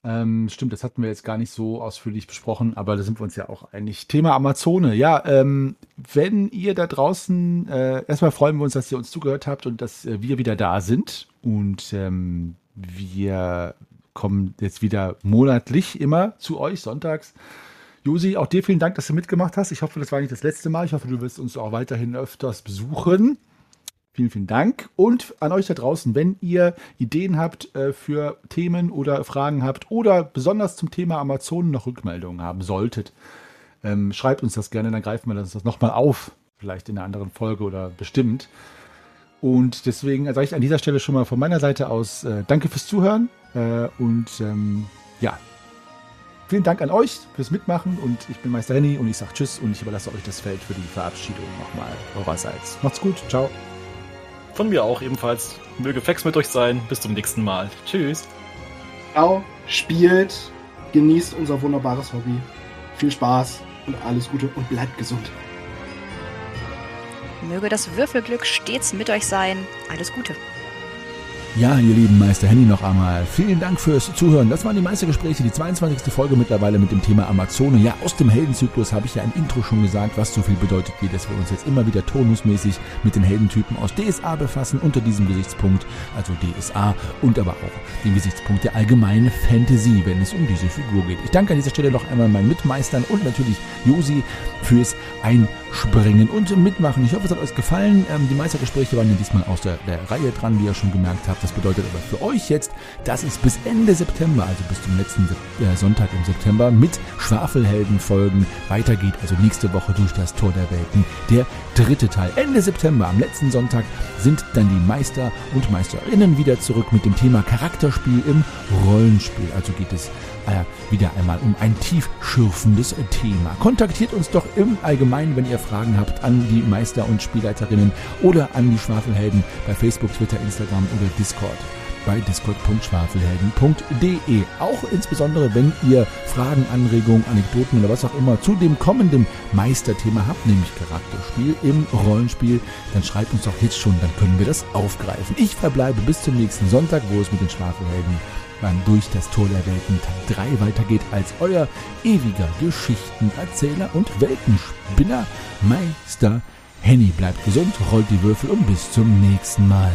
ähm, stimmt, das hatten wir jetzt gar nicht so ausführlich besprochen, aber da sind wir uns ja auch einig. Thema Amazone. Ja, ähm, wenn ihr da draußen, äh, erstmal freuen wir uns, dass ihr uns zugehört habt und dass äh, wir wieder da sind. Und ähm, wir kommen jetzt wieder monatlich immer zu euch, sonntags. Josi, auch dir vielen Dank, dass du mitgemacht hast. Ich hoffe, das war nicht das letzte Mal. Ich hoffe, du wirst uns auch weiterhin öfters besuchen. Vielen, vielen Dank. Und an euch da draußen, wenn ihr Ideen habt äh, für Themen oder Fragen habt oder besonders zum Thema Amazonen noch Rückmeldungen haben solltet, ähm, schreibt uns das gerne, dann greifen wir das nochmal auf. Vielleicht in einer anderen Folge oder bestimmt. Und deswegen sage ich an dieser Stelle schon mal von meiner Seite aus äh, Danke fürs Zuhören äh, und ähm, ja, vielen Dank an euch fürs Mitmachen und ich bin Meister Henny und ich sage Tschüss und ich überlasse euch das Feld für die Verabschiedung nochmal eurerseits. Macht's gut, ciao. Von mir auch ebenfalls. Möge Flex mit euch sein. Bis zum nächsten Mal. Tschüss. Ciao, spielt, genießt unser wunderbares Hobby. Viel Spaß und alles Gute und bleibt gesund. Möge das Würfelglück stets mit euch sein. Alles Gute. Ja, ihr lieben Meister Henny noch einmal. Vielen Dank fürs Zuhören. Das waren die Meistergespräche, die 22. Folge mittlerweile mit dem Thema Amazone. Ja, aus dem Heldenzyklus habe ich ja im Intro schon gesagt, was so viel bedeutet, wie dass wir uns jetzt immer wieder tonusmäßig mit den Heldentypen aus DSA befassen, unter diesem Gesichtspunkt, also DSA und aber auch dem Gesichtspunkt der allgemeinen Fantasy, wenn es um diese Figur geht. Ich danke an dieser Stelle noch einmal meinen Mitmeistern und natürlich Josi fürs Einspringen und Mitmachen. Ich hoffe, es hat euch gefallen. Ähm, die Meistergespräche waren ja diesmal aus der, der Reihe dran, wie ihr schon gemerkt habt. Das bedeutet aber für euch jetzt, dass es bis Ende September, also bis zum letzten äh, Sonntag im September, mit Schwafelhelden-Folgen weitergeht. Also nächste Woche durch das Tor der Welten. Der dritte Teil. Ende September, am letzten Sonntag, sind dann die Meister und Meisterinnen wieder zurück mit dem Thema Charakterspiel im Rollenspiel. Also geht es äh, wieder einmal um ein tiefschürfendes Thema. Kontaktiert uns doch im Allgemeinen, wenn ihr Fragen habt, an die Meister und Spielleiterinnen oder an die Schwafelhelden bei Facebook, Twitter, Instagram oder Discord bei discord.schwafelhelden.de. Auch insbesondere, wenn ihr Fragen, Anregungen, Anekdoten oder was auch immer zu dem kommenden Meisterthema habt, nämlich Charakterspiel im Rollenspiel, dann schreibt uns doch jetzt schon, dann können wir das aufgreifen. Ich verbleibe bis zum nächsten Sonntag, wo es mit den Schwafelhelden beim Durch das Tor der Welten Teil 3 weitergeht als euer ewiger Geschichtenerzähler und Weltenspinner Meister Henny bleibt gesund, rollt die Würfel und bis zum nächsten Mal.